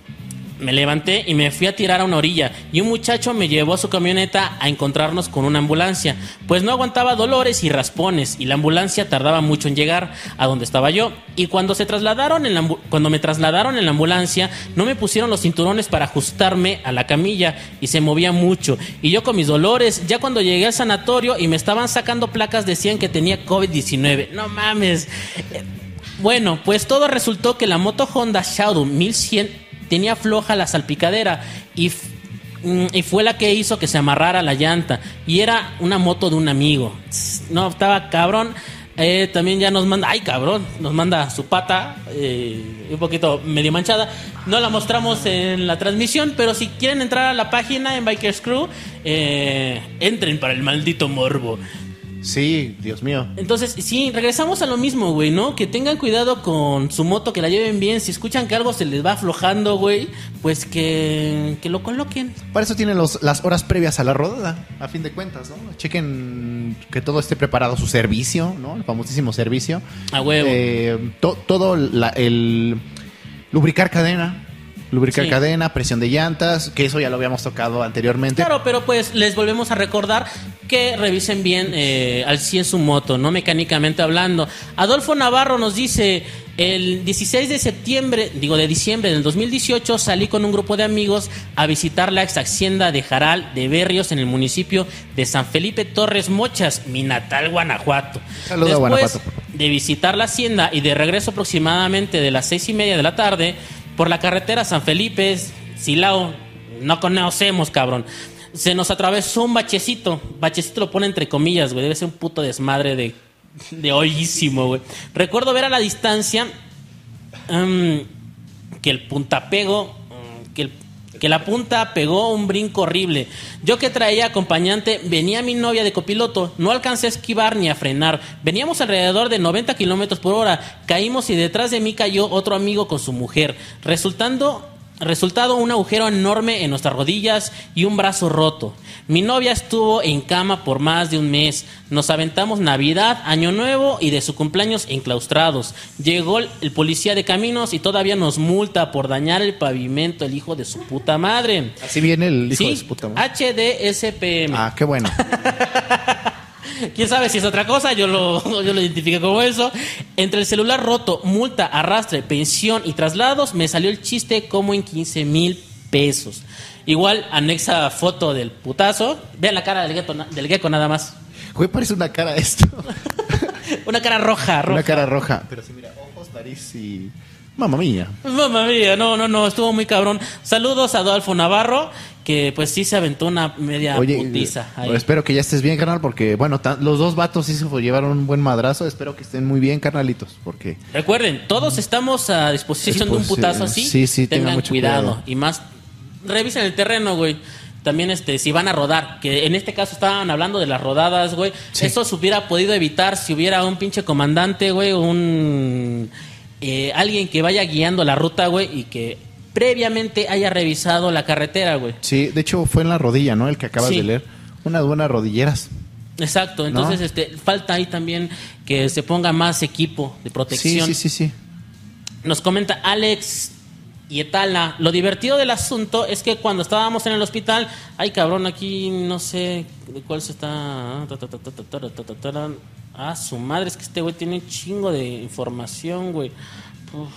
[SPEAKER 2] Me levanté y me fui a tirar a una orilla y un muchacho me llevó a su camioneta a encontrarnos con una ambulancia, pues no aguantaba dolores y raspones y la ambulancia tardaba mucho en llegar a donde estaba yo y cuando se trasladaron en la cuando me trasladaron en la ambulancia no me pusieron los cinturones para ajustarme a la camilla y se movía mucho y yo con mis dolores ya cuando llegué al sanatorio y me estaban sacando placas decían que tenía COVID-19. No mames. Bueno, pues todo resultó que la moto Honda Shadow 1100 tenía floja la salpicadera y, mm, y fue la que hizo que se amarrara la llanta. Y era una moto de un amigo. No, estaba cabrón. Eh, también ya nos manda, ay cabrón, nos manda su pata, eh, un poquito medio manchada. No la mostramos en la transmisión, pero si quieren entrar a la página en Bikers Crew, eh, entren para el maldito morbo.
[SPEAKER 3] Sí, Dios mío.
[SPEAKER 2] Entonces, sí, regresamos a lo mismo, güey, ¿no? Que tengan cuidado con su moto, que la lleven bien. Si escuchan que algo se les va aflojando, güey, pues que, que lo coloquen.
[SPEAKER 3] Para eso tienen los, las horas previas a la rodada, a fin de cuentas, ¿no? Chequen que todo esté preparado su servicio, ¿no? El famosísimo servicio.
[SPEAKER 2] A huevo.
[SPEAKER 3] Eh, to- todo la- el lubricar cadena, lubricar
[SPEAKER 2] Sí.
[SPEAKER 3] cadena, presión de llantas, que eso ya lo habíamos tocado anteriormente.
[SPEAKER 2] Claro, pero pues les volvemos a recordar que revisen bien eh, al 100 su moto, ¿no? Mecánicamente hablando. Adolfo Navarro nos dice, el 16 de septiembre, digo de diciembre del 2018, salí con un grupo de amigos a visitar la ex hacienda de Jaral de Berrios en el municipio de San Felipe Torres Mochas, mi natal Guanajuato.
[SPEAKER 3] Saludo a
[SPEAKER 2] Después
[SPEAKER 3] Guanajuato.
[SPEAKER 2] de visitar la hacienda y de regreso aproximadamente de las seis y media de la tarde por la carretera San Felipe, Silao, no conocemos, cabrón. Se nos atravesó un bachecito. Bachecito lo pone entre comillas, güey. Debe ser un puto desmadre de, de hoyísimo, güey. Recuerdo ver a la distancia em, que el puntapego, que, la punta pegó un brinco horrible. Yo que traía acompañante, venía mi novia de copiloto, no alcancé a esquivar ni a frenar. Veníamos alrededor de 90 kilómetros por hora, caímos y detrás de mí cayó otro amigo con su mujer, resultando Resultado un agujero enorme en nuestras rodillas y un brazo roto. Mi novia estuvo en cama por más de un mes. Nos aventamos Navidad, Año Nuevo y de su cumpleaños enclaustrados. Llegó el policía de caminos y todavía nos multa por dañar el pavimento, el hijo de su puta madre.
[SPEAKER 3] Así viene el hijo
[SPEAKER 2] Sí,
[SPEAKER 3] de su puta madre.
[SPEAKER 2] HDSPM.
[SPEAKER 3] Ah, qué bueno.
[SPEAKER 2] Quién sabe si es otra cosa, yo lo, yo lo identifiqué como eso. Entre el celular roto, multa, arrastre, pensión y traslados, me salió el chiste como en 15 mil pesos. Igual anexa foto del putazo. Vean la cara del gecko, del gecko nada más.
[SPEAKER 3] Güey, parece una cara esto.
[SPEAKER 2] Una cara roja, roja.
[SPEAKER 3] Una cara roja. Pero sí, mira, ojos, nariz y... Mamma mía.
[SPEAKER 2] Mamma mía, no, no, no, estuvo muy cabrón. Saludos a Adolfo Navarro, que pues sí se aventó una media
[SPEAKER 3] Oye,
[SPEAKER 2] putiza.
[SPEAKER 3] eh,
[SPEAKER 2] ahí.
[SPEAKER 3] espero que ya estés bien, carnal, porque, bueno, los dos vatos sí se llevaron un buen madrazo. Espero que estén muy bien, carnalitos, porque...
[SPEAKER 2] Recuerden, todos estamos a disposición de un putazo así.
[SPEAKER 3] sí, sí, tengan
[SPEAKER 2] tengan
[SPEAKER 3] mucho
[SPEAKER 2] cuidado.
[SPEAKER 3] cuidado.
[SPEAKER 2] Y más, revisen el terreno, güey. También, este, si van a rodar, que en este caso estaban hablando de las rodadas, güey.
[SPEAKER 3] Sí.
[SPEAKER 2] Eso se hubiera podido evitar si hubiera un pinche comandante, güey, un. Eh, alguien que vaya guiando la ruta, güey, y que previamente haya revisado la carretera, güey.
[SPEAKER 3] Sí, de hecho fue en la rodilla, ¿no? El que acabas
[SPEAKER 2] Sí.
[SPEAKER 3] de leer. Unas buenas rodilleras.
[SPEAKER 2] Exacto, entonces
[SPEAKER 3] ¿No?
[SPEAKER 2] este falta ahí también que se ponga más equipo de
[SPEAKER 3] Sí,
[SPEAKER 2] protección.
[SPEAKER 3] sí, sí, sí.
[SPEAKER 2] Nos comenta Alex y Etala. Lo divertido del asunto es que cuando estábamos en el hospital, ay cabrón, aquí no sé de cuál se está. Ah, su madre, es que este güey tiene un chingo de información, güey. Uf.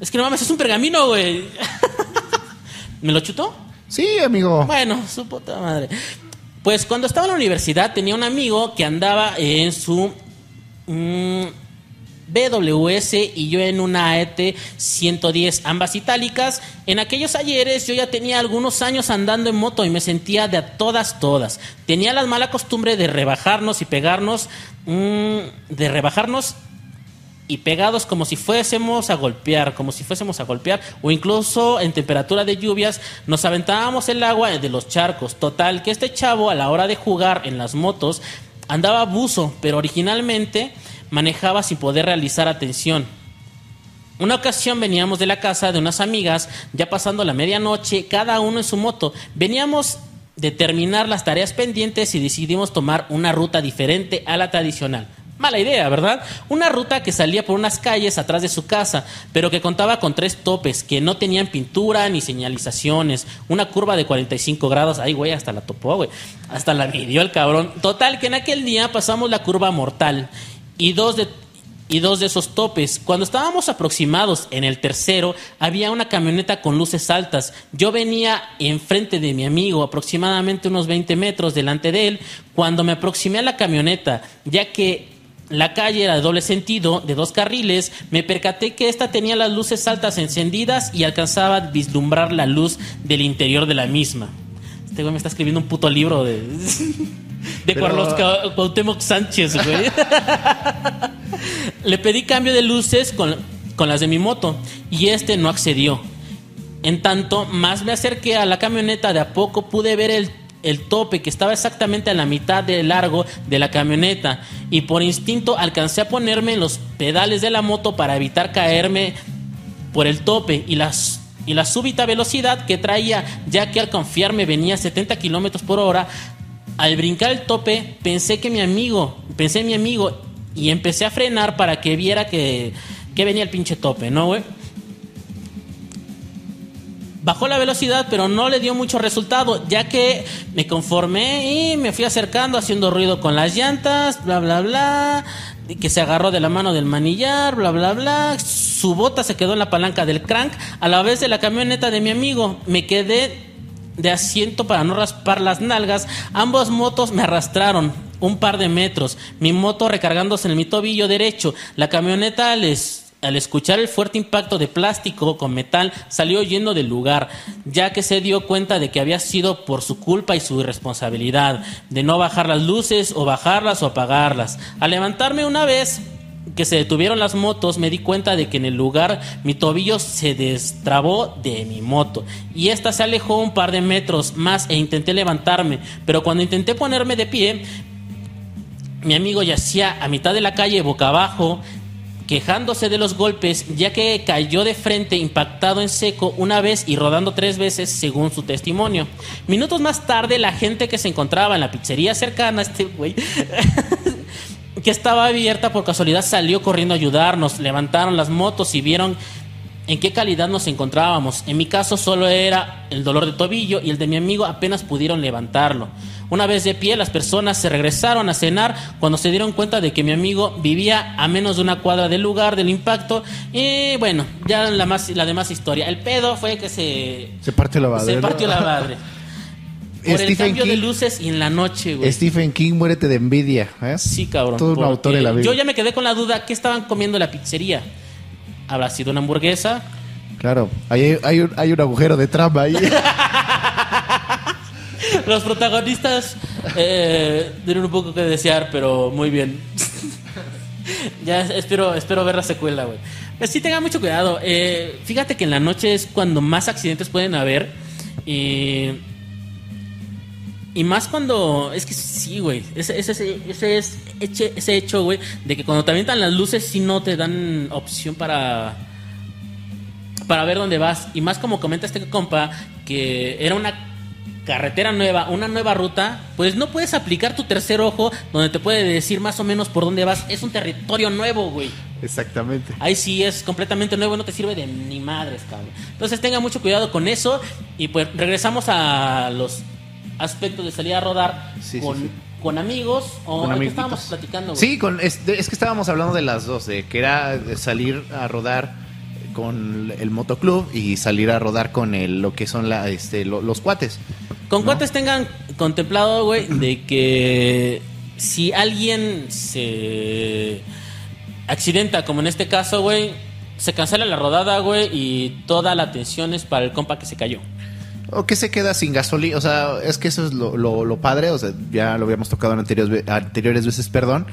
[SPEAKER 2] Es que no mames, es un pergamino, güey. ¿Me lo chutó?
[SPEAKER 3] Sí, amigo.
[SPEAKER 2] Bueno, su puta madre. Pues cuando estaba en la universidad tenía un amigo que andaba en su mm, BWS y yo en una AET 110, ambas itálicas. En aquellos ayeres yo ya tenía algunos años andando en moto y me sentía de a todas, todas. Tenía la mala costumbre de rebajarnos y pegarnos, mm, de rebajarnos y pegados como si fuésemos a golpear, como si fuésemos a golpear, o incluso en temperatura de lluvias, nos aventábamos el agua de los charcos. Total, que este chavo a la hora de jugar en las motos andaba buzo, pero originalmente manejaba sin poder realizar atención. Una ocasión veníamos de la casa de unas amigas, ya pasando la medianoche, cada uno en su moto. Veníamos de terminar las tareas pendientes y decidimos tomar una ruta diferente a la tradicional. Mala idea, ¿verdad? Una ruta que salía por unas calles atrás de su casa, pero que contaba con tres topes que no tenían pintura ni señalizaciones. Una curva de 45 grados. Ay, güey, hasta la topó, güey. Hasta la midió el cabrón. Total, que en aquel día pasamos la curva mortal y dos de esos topes. Cuando estábamos aproximados en el tercero, había una camioneta con luces altas. Yo venía enfrente de mi amigo, aproximadamente unos 20 metros delante de él. Cuando me aproximé a la camioneta, ya que la calle era de doble sentido, de dos carriles, me percaté que esta tenía las luces altas encendidas y alcanzaba a vislumbrar la luz del interior de la misma. Este güey me está escribiendo un puto libro de... De
[SPEAKER 3] Pero-
[SPEAKER 2] Carlos Ca- Cuauhtémoc Sánchez, güey. Le pedí cambio de luces con, con las de mi moto y este no accedió. En tanto, más me acerqué a la camioneta, de a poco pude ver el, el tope que estaba exactamente a la mitad de largo de la camioneta y por instinto alcancé a ponerme en los pedales de la moto para evitar caerme por el tope y las y la súbita velocidad que traía, ya que al confiarme venía a 70 kilómetros por hora. Al brincar el tope, pensé que mi amigo, pensé en mi amigo y empecé a frenar para que viera que, que venía el pinche tope, ¿no, güey? Bajó la velocidad, pero no le dio mucho resultado, ya que me conformé y me fui acercando, haciendo ruido con las llantas, bla, bla, bla, que se agarró de la mano del manillar, bla, bla, bla. Su bota se quedó en la palanca del crank, a la vez de la camioneta de mi amigo. Me quedé de asiento para no raspar las nalgas. Ambos motos me arrastraron un par de metros, mi moto recargándose en mi tobillo derecho. La camioneta al escuchar el fuerte impacto de plástico con metal, salió huyendo del lugar, ya que se dio cuenta de que había sido por su culpa y su irresponsabilidad, de no bajar las luces o bajarlas o apagarlas. Al levantarme una vez que se detuvieron las motos, me di cuenta de que en el lugar mi tobillo se destrabó de mi moto y esta se alejó un par de metros más e intenté levantarme, pero cuando intenté ponerme de pie, mi amigo yacía a mitad de la calle boca abajo, quejándose de los golpes, ya que cayó de frente impactado en seco una vez y rodando tres veces, según su testimonio. Minutos más tarde, la gente que se encontraba en la pizzería cercana este güey, que estaba abierta por casualidad, salió corriendo a ayudarnos, levantaron las motos y vieron en qué calidad nos encontrábamos. En mi caso solo era el dolor de tobillo y el de mi amigo apenas pudieron levantarlo. Una vez de pie, las personas se regresaron a cenar cuando se dieron cuenta de que mi amigo vivía a menos de una cuadra del lugar del impacto. Y bueno, ya la, más, la demás historia. El pedo fue que se,
[SPEAKER 4] Se partió la madre.
[SPEAKER 2] se partió la madre. Por el
[SPEAKER 4] Stephen
[SPEAKER 2] cambio de
[SPEAKER 4] King.
[SPEAKER 2] luces y en la noche, güey.
[SPEAKER 4] Stephen King, muérete de envidia. ¿eh?
[SPEAKER 2] Sí, cabrón.
[SPEAKER 4] Todo un autor de la Biblia.
[SPEAKER 2] Yo ya me quedé con la duda, ¿qué estaban comiendo en la pizzería? ¿Habrá sido una hamburguesa?
[SPEAKER 4] Claro, hay, hay, un, hay un agujero de trama ahí.
[SPEAKER 2] Los protagonistas eh, tienen un poco que desear, pero muy bien. ya espero, espero ver la secuela, güey. Pues sí, tengan mucho cuidado. Eh, fíjate que en la noche es cuando más accidentes pueden haber. Y, y más cuando. Es que sí, güey. Ese, ese, ese, ese es ese hecho, güey, de que cuando te avientan las luces, sí no te dan opción para para ver dónde vas. Y más como comenta este compa, que era una carretera nueva, una nueva ruta, pues no puedes aplicar tu tercer ojo donde te puede decir más o menos por dónde vas. Es un territorio nuevo, güey.
[SPEAKER 4] Exactamente.
[SPEAKER 2] Ahí sí es completamente nuevo, no te sirve de ni madres, cabrón. Entonces tenga mucho cuidado con eso. Y pues regresamos a los aspectos de salir a rodar
[SPEAKER 3] Sí,
[SPEAKER 2] con,
[SPEAKER 3] sí.
[SPEAKER 2] con amigos o
[SPEAKER 3] Con
[SPEAKER 2] ¿de qué
[SPEAKER 3] amiguitos.
[SPEAKER 2] estábamos platicando, güey?
[SPEAKER 3] Sí, con, es, que estábamos hablando de las dos, de que era de salir a rodar con el motoclub y salir a rodar con el, lo que son la, este, lo- los cuates.
[SPEAKER 2] Con
[SPEAKER 3] ¿no?
[SPEAKER 2] cuates tengan contemplado, güey, de que si alguien se accidenta, como en este caso, güey, se cancela la rodada, güey, y toda la atención es para el compa que se cayó.
[SPEAKER 3] O que se queda sin gasolina, o sea, es que eso es lo, lo- padre, o sea, ya lo habíamos tocado en anteriores, anteriores veces, perdón,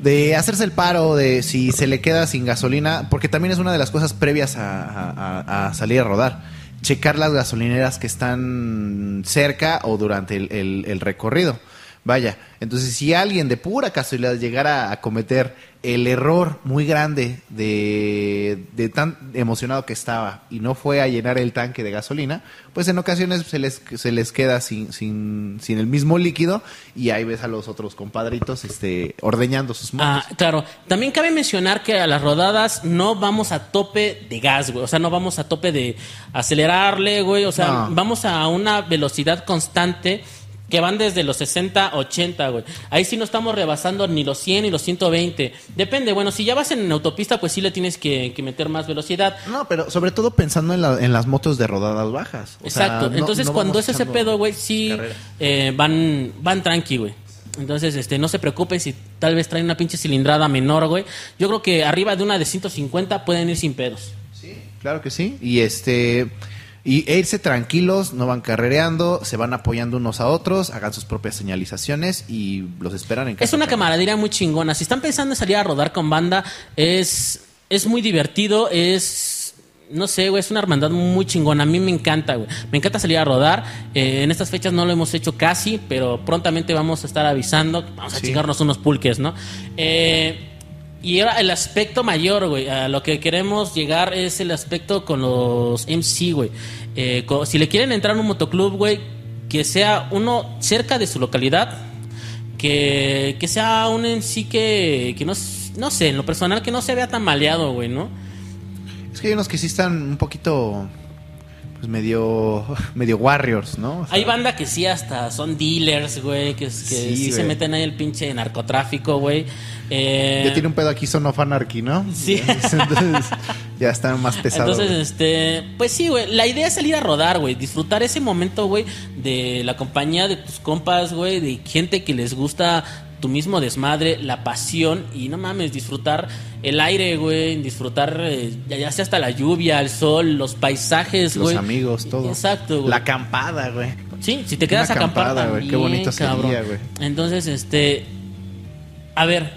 [SPEAKER 3] de hacerse el paro, de si se le queda sin gasolina, porque también es una de las cosas previas a, a- salir a rodar. Checar las gasolineras que están cerca o durante el- el recorrido. Vaya, entonces si alguien de pura casualidad llegara a cometer el error muy grande de, de tan emocionado que estaba y no fue a llenar el tanque de gasolina, pues en ocasiones se les, se les queda sin, sin, sin el mismo líquido y ahí ves a los otros compadritos este, ordeñando sus motos.
[SPEAKER 2] Ah, claro. También cabe mencionar que a las rodadas no vamos a tope de gas, güey. O sea, no vamos a tope de acelerarle, güey. O sea,
[SPEAKER 3] No.
[SPEAKER 2] vamos a una velocidad constante que van desde los 60, 80, güey. Ahí sí no estamos rebasando ni los 100 ni los 120. Depende, bueno, si ya vas en autopista, pues sí le tienes que, que meter más velocidad.
[SPEAKER 3] No, pero sobre todo pensando en, la- en las motos de rodadas bajas. O
[SPEAKER 2] Exacto. Entonces,
[SPEAKER 3] no
[SPEAKER 2] cuando es ese pedo, güey, sí eh, van, van tranqui, güey. Entonces, este, no se preocupen si tal vez traen una pinche cilindrada menor, güey. Yo creo que arriba de una de 150 pueden ir sin pedos.
[SPEAKER 3] Claro que sí. Y este. Y e irse tranquilos, no van carrereando, se van apoyando unos a otros, hagan sus propias señalizaciones y los esperan en casa.
[SPEAKER 2] Es una camaradería muy chingona. Si están pensando en salir a rodar con banda, es, es muy divertido, es... No sé, güey, es una hermandad muy chingona. A mí me encanta, güey. Me encanta salir a rodar. Eh, en estas fechas no lo hemos hecho casi, pero prontamente vamos a estar avisando. Vamos a
[SPEAKER 3] Sí.
[SPEAKER 2] chingarnos unos pulques, ¿no? Eh, y ahora el aspecto mayor, güey. A lo que queremos llegar es el aspecto con los MC, güey. Eh, si le quieren entrar a un motoclub, güey, que sea uno cerca de su localidad, que, que sea un sí que, que no, no sé, en lo personal que no se vea tan maleado, güey, ¿no?
[SPEAKER 3] Es que hay unos que sí están un poquito. Pues medio. medio warriors, ¿no? O sea,
[SPEAKER 2] Hay banda que sí hasta son dealers, güey, que,
[SPEAKER 3] Sí,
[SPEAKER 2] sí, se meten ahí el pinche narcotráfico, güey. Eh,
[SPEAKER 3] Ya tiene un pedo aquí Son of Anarchy, ¿no?
[SPEAKER 2] Sí.
[SPEAKER 3] Entonces, ya están más pesados.
[SPEAKER 2] Entonces, este, pues sí, güey, la idea es salir a rodar, güey, disfrutar ese momento, güey, de la compañía de tus compas, güey, de gente que les gusta tu mismo desmadre, la pasión y no mames, disfrutar el aire, güey, disfrutar eh, ya, sea hasta la lluvia, el sol, los paisajes,
[SPEAKER 3] Los
[SPEAKER 2] güey.
[SPEAKER 3] amigos, todo.
[SPEAKER 2] Exacto, güey.
[SPEAKER 3] La acampada, güey.
[SPEAKER 2] Sí, si te quedas
[SPEAKER 3] Una
[SPEAKER 2] a acampar
[SPEAKER 3] acampada, güey, qué bonito
[SPEAKER 2] cabrón.
[SPEAKER 3] sería, güey.
[SPEAKER 2] Entonces, este, a ver,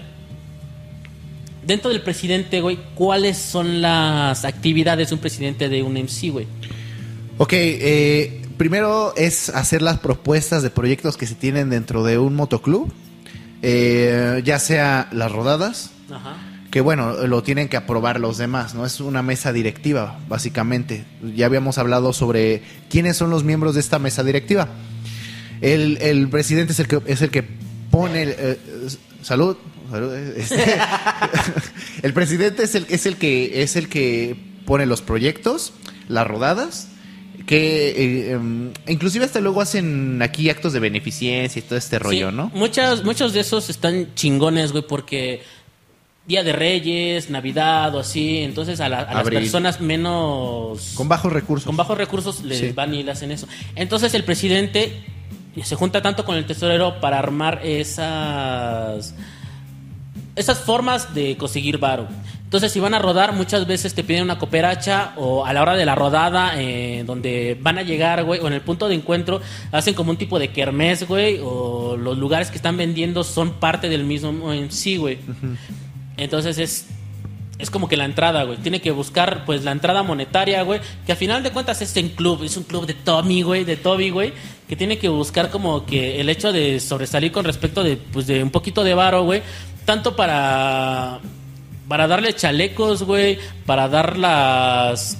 [SPEAKER 2] dentro del presidente, güey, ¿cuáles son las actividades de un presidente de un MC, güey?
[SPEAKER 3] Ok, eh, primero es hacer las propuestas de proyectos que se tienen dentro de un motoclub, eh, ya sea las rodadas,
[SPEAKER 2] Ajá.
[SPEAKER 3] que bueno, lo tienen que aprobar los demás, ¿no? Es una mesa directiva, básicamente. Ya habíamos hablado sobre quiénes son los miembros de esta mesa directiva. El, el presidente es el que, es el que pone... el, eh, salud. salud, eh, este. el presidente es el, es, el que, es el que pone los proyectos, las rodadas, que eh, em, inclusive hasta luego hacen aquí actos de beneficencia y todo este rollo,
[SPEAKER 2] Sí,
[SPEAKER 3] ¿no?
[SPEAKER 2] Muchas, muchos de esos están chingones, güey, porque Día de Reyes, Navidad o así, entonces a, la- a las personas menos...
[SPEAKER 3] Con bajos recursos.
[SPEAKER 2] con bajos recursos les
[SPEAKER 3] Sí.
[SPEAKER 2] van y le hacen eso. Entonces el presidente se junta tanto con el tesorero para armar esas esas formas de conseguir varo. Entonces, si van a rodar, muchas veces te piden una cooperacha o a la hora de la rodada, eh, donde van a llegar, güey, o en el punto de encuentro, hacen como un tipo de kermés, güey, o los lugares que están vendiendo son parte del mismo en sí, güey. Entonces es es como que la entrada, güey. Tiene que buscar, pues, la entrada monetaria, güey. Que a final de cuentas es en club. Es un club de Tommy, güey. De Toby, güey. Que tiene que buscar como que el hecho de sobresalir con respecto de, pues, de un poquito de varo, güey. Tanto para... Para darle chalecos, güey. Para dar las...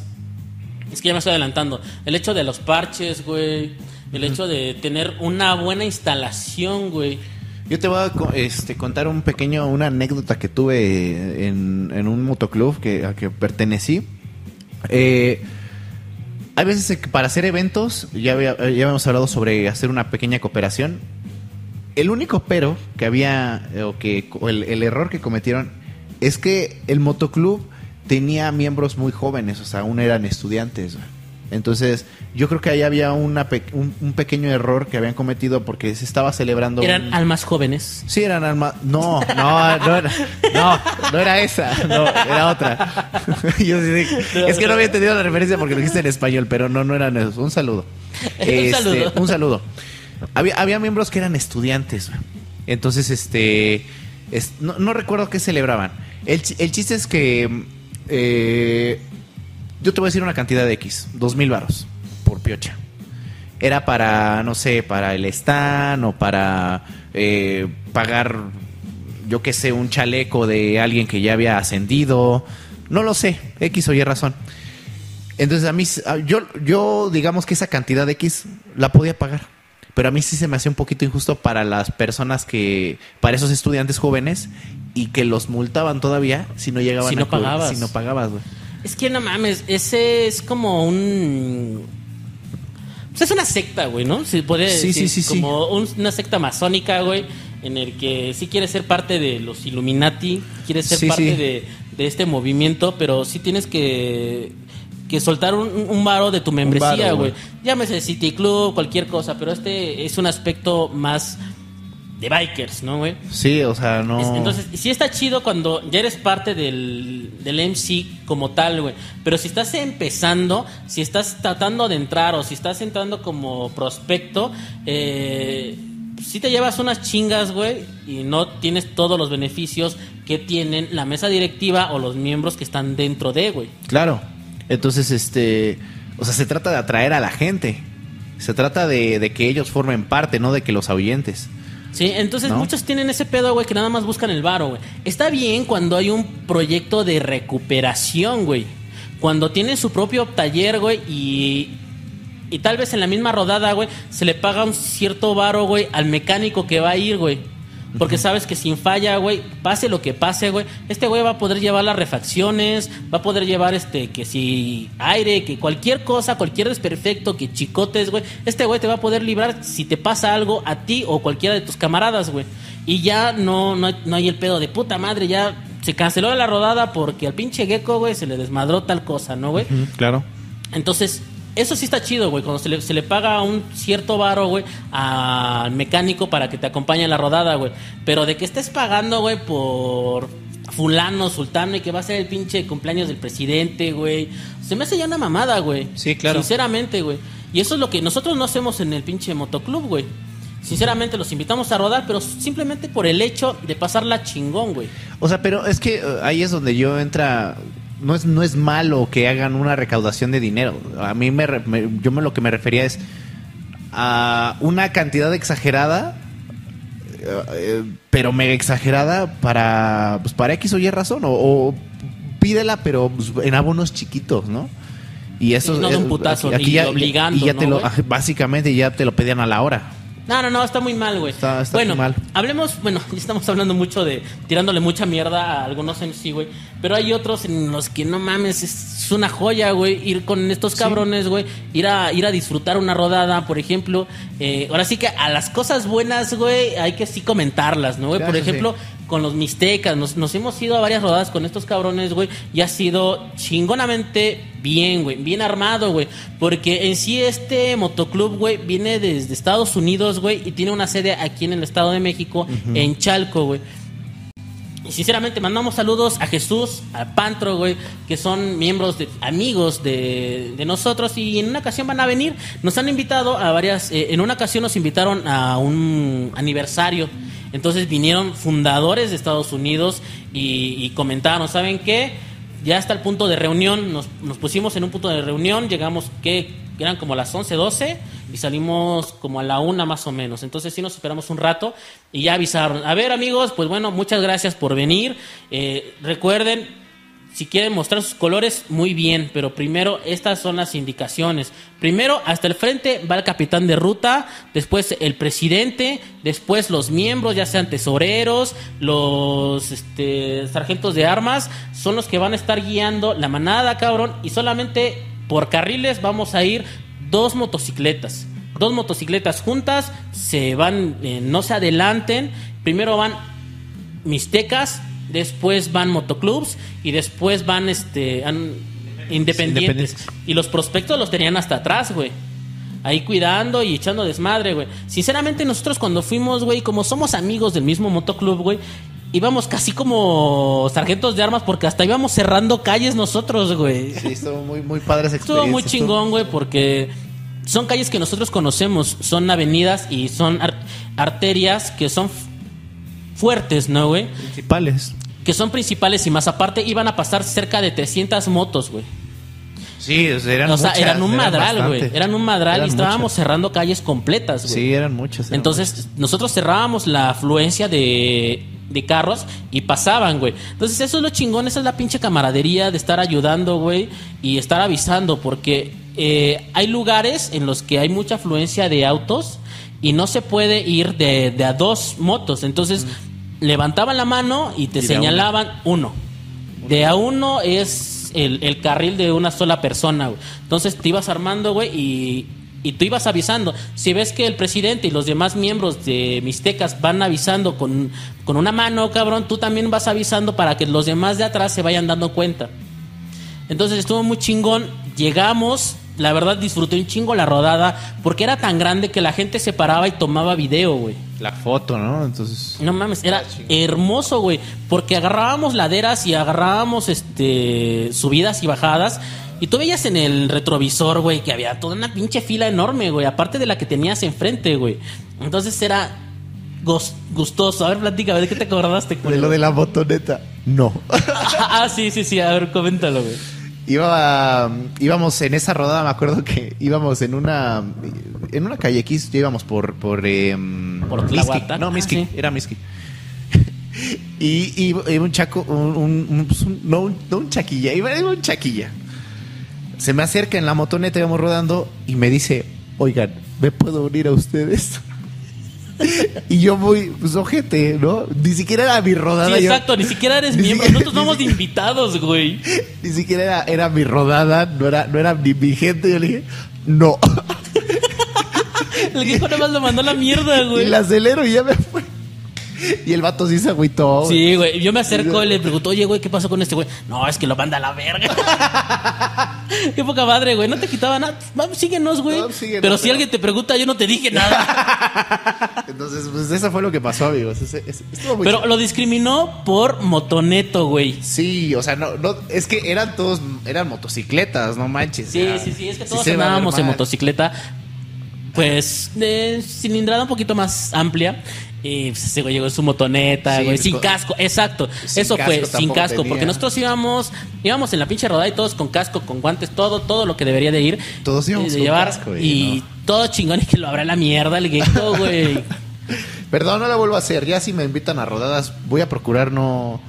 [SPEAKER 2] Es que ya me estoy adelantando. El hecho de los parches, güey. El hecho de tener una buena instalación, güey.
[SPEAKER 3] Yo te voy a este, contar un pequeño, una anécdota que tuve en, en un motoclub que, al que pertenecí. Eh, hay veces que para hacer eventos, ya, había- ya habíamos hablado sobre hacer una pequeña cooperación. El único pero que había, eh, o que o el, el error que cometieron, es que el motoclub tenía miembros muy jóvenes, o sea, aún eran estudiantes. Entonces, yo creo que ahí había una pe- un, un pequeño error que habían cometido porque se estaba celebrando.
[SPEAKER 2] Eran
[SPEAKER 3] un-
[SPEAKER 2] almas jóvenes.
[SPEAKER 3] Sí, eran almas. No, no, no era, no, no era esa, no, era otra. Yo sí dije- es que no había entendido la referencia porque lo dijiste en español, pero no, no eran esos. Un saludo.
[SPEAKER 2] Un saludo.
[SPEAKER 3] Este, un saludo. Había, había miembros que eran estudiantes. Entonces, este. No, recuerdo qué celebraban. El, el chiste es que eh, yo te voy a decir una cantidad de X, dos mil varos por piocha. Era para, no sé, para el stand o para eh, pagar, yo qué sé, un chaleco de alguien que ya había ascendido. No lo sé, X o Y razón. Entonces a mí, yo, yo digamos que esa cantidad de X la podía pagar. Pero a mí sí se me hacía un poquito injusto para las personas que, para esos estudiantes jóvenes y que los multaban todavía si no llegaban
[SPEAKER 2] Si no
[SPEAKER 3] a
[SPEAKER 2] pagabas.
[SPEAKER 3] Si no pagabas, güey.
[SPEAKER 2] Es que no mames, ese es como un. Pues es una secta, güey, ¿no? Se puede
[SPEAKER 3] Sí,
[SPEAKER 2] decir,
[SPEAKER 3] sí, sí, sí.
[SPEAKER 2] Como un- una secta masónica, güey, en el que sí quieres ser parte de los Illuminati, quieres ser
[SPEAKER 3] Sí,
[SPEAKER 2] parte
[SPEAKER 3] sí.
[SPEAKER 2] De, de este movimiento, pero sí tienes que, que soltar un, un varo de tu membresía, güey.
[SPEAKER 3] güey.
[SPEAKER 2] Llámese City Club, cualquier cosa, pero este es un aspecto más de bikers, ¿no, güey?
[SPEAKER 3] Sí, o sea, no.
[SPEAKER 2] Es- Entonces, sí está chido cuando ya eres parte del, del MC como tal, güey. Pero si estás empezando, si estás tratando de entrar o si estás entrando como prospecto, eh, si te llevas unas chingas, güey, y no tienes todos los beneficios que tienen la mesa directiva o los miembros que están dentro de, güey.
[SPEAKER 3] Claro. Entonces, este. O sea, se trata de atraer a la gente. Se trata de, de que ellos formen parte, no de que los ahuyentes.
[SPEAKER 2] Sí, entonces
[SPEAKER 3] ¿No?
[SPEAKER 2] muchos tienen ese pedo, güey, que nada más buscan el varo, güey. Está bien cuando hay un proyecto de recuperación, güey. Cuando tiene su propio taller, güey, y, y tal vez en la misma rodada, güey, se le paga un cierto varo, güey, al mecánico que va a ir, güey. Porque sabes que sin falla, güey, pase lo que pase, güey, este güey va a poder llevar las refacciones, va a poder llevar este, que si aire, que cualquier cosa, cualquier desperfecto, que chicotes, güey, este güey te va a poder librar si te pasa algo a ti o cualquiera de tus camaradas, güey. Y ya no, no, hay- no hay el pedo de puta madre, ya se canceló la rodada porque al pinche gecko, güey, se le desmadró tal cosa, ¿no, güey?
[SPEAKER 3] claro.
[SPEAKER 2] Entonces, eso sí está chido, güey. Cuando se le, se le paga un cierto varo, güey, al mecánico para que te acompañe en la rodada, güey. Pero de que estés pagando, güey, por fulano, sultano y que va a ser el pinche cumpleaños del presidente, güey. Se me hace ya una mamada, güey.
[SPEAKER 3] Sí, claro.
[SPEAKER 2] Sinceramente, güey. Y eso es lo que nosotros no hacemos en el pinche motoclub, güey. Sinceramente los invitamos a rodar, pero simplemente por el hecho de pasarla chingón, güey.
[SPEAKER 3] O sea, pero es que eh, ahí es donde yo entra. No es, no es malo que hagan una recaudación de dinero. A mí me, me- yo me, lo que me refería es a una cantidad exagerada, eh, eh, pero mega exagerada para, pues, para X o Y razón. O, o pídela, pero pues, en abonos chiquitos, ¿no? Y eso
[SPEAKER 2] Sí, no de un putazo, obligando,
[SPEAKER 3] y ya
[SPEAKER 2] ¿no,
[SPEAKER 3] te lo, básicamente ya te lo pedían a la hora.
[SPEAKER 2] No, no, no, está muy mal, güey.
[SPEAKER 3] Está- está
[SPEAKER 2] bueno,
[SPEAKER 3] muy mal.
[SPEAKER 2] hablemos, bueno, ya estamos hablando mucho de tirándole mucha mierda a algunos MC, güey. Pero hay otros en los que no mames, es una joya, güey. Ir con estos cabrones, güey. Ir a, ir a disfrutar una rodada, por ejemplo. Eh, ahora sí que a las cosas buenas, güey, hay que sí comentarlas, ¿no, güey?
[SPEAKER 3] Claro,
[SPEAKER 2] por
[SPEAKER 3] sí.
[SPEAKER 2] Con los Mixtecas. Nos, nos hemos ido a varias rodadas con estos cabrones, güey. Y ha sido chingonamente bien, güey. Bien armado, güey. Porque en sí este motoclub, güey, viene desde Estados Unidos, güey. Y tiene una sede aquí en el Estado de México, en Chalco, güey. Y sinceramente mandamos saludos a Jesús, a Pantro, güey, que son miembros de amigos de, de nosotros y en una ocasión van a venir. Nos han invitado a varias, eh, en una ocasión nos invitaron a un aniversario. Entonces vinieron fundadores de Estados Unidos y, comentaron, ¿saben qué? Ya está el punto de reunión, nos, nos pusimos en un punto de reunión, llegamos que eran como las 11, 12 y salimos como a la una más o menos. Entonces sí nos esperamos un rato y ya avisaron. A ver amigos, pues bueno, muchas gracias por venir. Eh, recuerden, si quieren mostrar sus colores, muy bien, pero primero estas son las indicaciones. Primero, hasta el frente va el capitán de ruta, después el presidente, después los miembros, ya sean tesoreros, los este, sargentos de armas, son los que van a estar guiando la manada, cabrón, y solamente por carriles vamos a ir dos motocicletas. Dos motocicletas juntas, se van, eh, no se adelanten. Primero van Mixtecas, después van motoclubs y después van este an- independientes.
[SPEAKER 3] Independientes.
[SPEAKER 2] Y los prospectos los tenían hasta atrás, güey. Ahí cuidando y echando desmadre, güey. Sinceramente, nosotros cuando fuimos, güey, como somos amigos del mismo motoclub, güey, íbamos casi como sargentos de armas porque hasta íbamos cerrando calles nosotros, güey.
[SPEAKER 3] Sí, estuvo muy, muy padre esa
[SPEAKER 2] Estuvo muy
[SPEAKER 3] experiencia.
[SPEAKER 2] chingón, güey, porque son calles que nosotros conocemos, son avenidas y son ar- arterias que son fuertes, ¿no, güey?
[SPEAKER 5] Principales.
[SPEAKER 2] Que son principales y más aparte iban a pasar cerca de 300 motos, güey.
[SPEAKER 5] Sí, o sea, eran
[SPEAKER 2] O sea,
[SPEAKER 5] muchas,
[SPEAKER 2] eran un madral, güey. Eran un madral
[SPEAKER 5] Eran
[SPEAKER 2] y estábamos
[SPEAKER 5] muchas.
[SPEAKER 2] cerrando calles completas, güey.
[SPEAKER 5] Sí, eran muchas. eran
[SPEAKER 2] Entonces, nosotros cerrábamos la afluencia de, de carros y pasaban, güey. Entonces, eso es lo chingón, esa es la pinche camaradería de estar ayudando, güey, y estar avisando, porque eh, hay lugares en los que hay mucha afluencia de autos y no se puede ir de, de a dos motos. Entonces, levantaban la mano y te
[SPEAKER 5] Y
[SPEAKER 2] señalaban uno. De a uno es el, el carril de una sola persona, güey. Entonces te ibas armando, güey, y, y tú ibas avisando. Si ves que el presidente y los demás miembros de Mixtecas van avisando con, con una mano, cabrón, tú también vas avisando para que los demás de atrás se vayan dando cuenta. Entonces estuvo muy chingón. Llegamos, la verdad disfruté un chingo la rodada, porque era tan grande que la gente se paraba y tomaba video, güey.
[SPEAKER 5] La foto, ¿no? Entonces.
[SPEAKER 2] No mames, era hermoso, güey. Porque agarrábamos laderas y agarrábamos este subidas y bajadas. Y tú veías en el retrovisor, güey, que había toda una pinche fila enorme, güey. Aparte de la que tenías enfrente, güey. Entonces era gustoso. A ver, platica, ¿de qué te acordaste,
[SPEAKER 3] De
[SPEAKER 2] culero?
[SPEAKER 3] lo de la motoneta. No.
[SPEAKER 2] ah, sí, sí, sí. A ver, coméntalo, güey.
[SPEAKER 3] Iba, íbamos en esa rodada, me acuerdo que íbamos en una en una calle X, ya íbamos por por, em,
[SPEAKER 2] Por
[SPEAKER 3] Miski. No,
[SPEAKER 2] Ah,
[SPEAKER 3] Miski,
[SPEAKER 2] sí.
[SPEAKER 3] era Miski. y, y un chaco, un, un- un- pues un- no, un, no un chaquilla, iba, iba un chaquilla. Se me acerca en la motoneta, íbamos rodando y me dice, oigan, ¿me puedo unir a ustedes? y yo muy, pues ojete, ¿no? Ni siquiera era mi rodada.
[SPEAKER 2] Sí,
[SPEAKER 3] yo-
[SPEAKER 2] exacto. Ni siquiera eres
[SPEAKER 3] Ni
[SPEAKER 2] miembro.
[SPEAKER 3] siquiera-
[SPEAKER 2] Nosotros vamos de invitados, güey.
[SPEAKER 3] Ni siquiera era, era mi rodada, no era, no era ni mi gente. Yo le dije, no.
[SPEAKER 2] El viejo nada más lo mandó a la mierda,
[SPEAKER 3] y
[SPEAKER 2] güey.
[SPEAKER 3] la acelero y ya me fue. Y el vato sí se agüitó.
[SPEAKER 2] Sí, güey. Yo me acerco y le pregunto, oye, güey, ¿qué pasó con este güey? No, es que lo manda a la verga. Qué poca madre, güey. No te quitaba nada. Vamos, síguenos, güey.
[SPEAKER 3] No, síguenos,
[SPEAKER 2] pero si
[SPEAKER 3] pero-
[SPEAKER 2] alguien te pregunta, yo no te dije nada.
[SPEAKER 3] Entonces, pues eso fue lo que pasó, amigos. Ese- ese- estuvo muy
[SPEAKER 2] pero lo discriminó por motoneto, güey.
[SPEAKER 3] Sí, o sea, no, no, es que eran todos, eran motocicletas, no manches.
[SPEAKER 2] Sí,
[SPEAKER 3] ya.
[SPEAKER 2] sí, sí. Es que todos
[SPEAKER 3] se va a ver
[SPEAKER 2] andábamos en
[SPEAKER 3] mal.
[SPEAKER 2] motocicleta. Pues, de cilindrada un poquito más amplia. Y güey llegó en su motoneta,
[SPEAKER 3] Sí,
[SPEAKER 2] güey, sin casco, exacto.
[SPEAKER 3] Sin
[SPEAKER 2] Eso fue, sin casco,
[SPEAKER 3] tenía.
[SPEAKER 2] porque nosotros íbamos, íbamos en la pinche rodada y todos con casco, con guantes, todo, todo lo que debería de ir.
[SPEAKER 3] Todos íbamos
[SPEAKER 2] de
[SPEAKER 3] con
[SPEAKER 2] llevar,
[SPEAKER 3] casco,
[SPEAKER 2] y todo chingón y que lo habrá la mierda, el gecko, güey.
[SPEAKER 3] Perdón, no la vuelvo a hacer. Ya si me invitan a rodadas, voy a procurar no,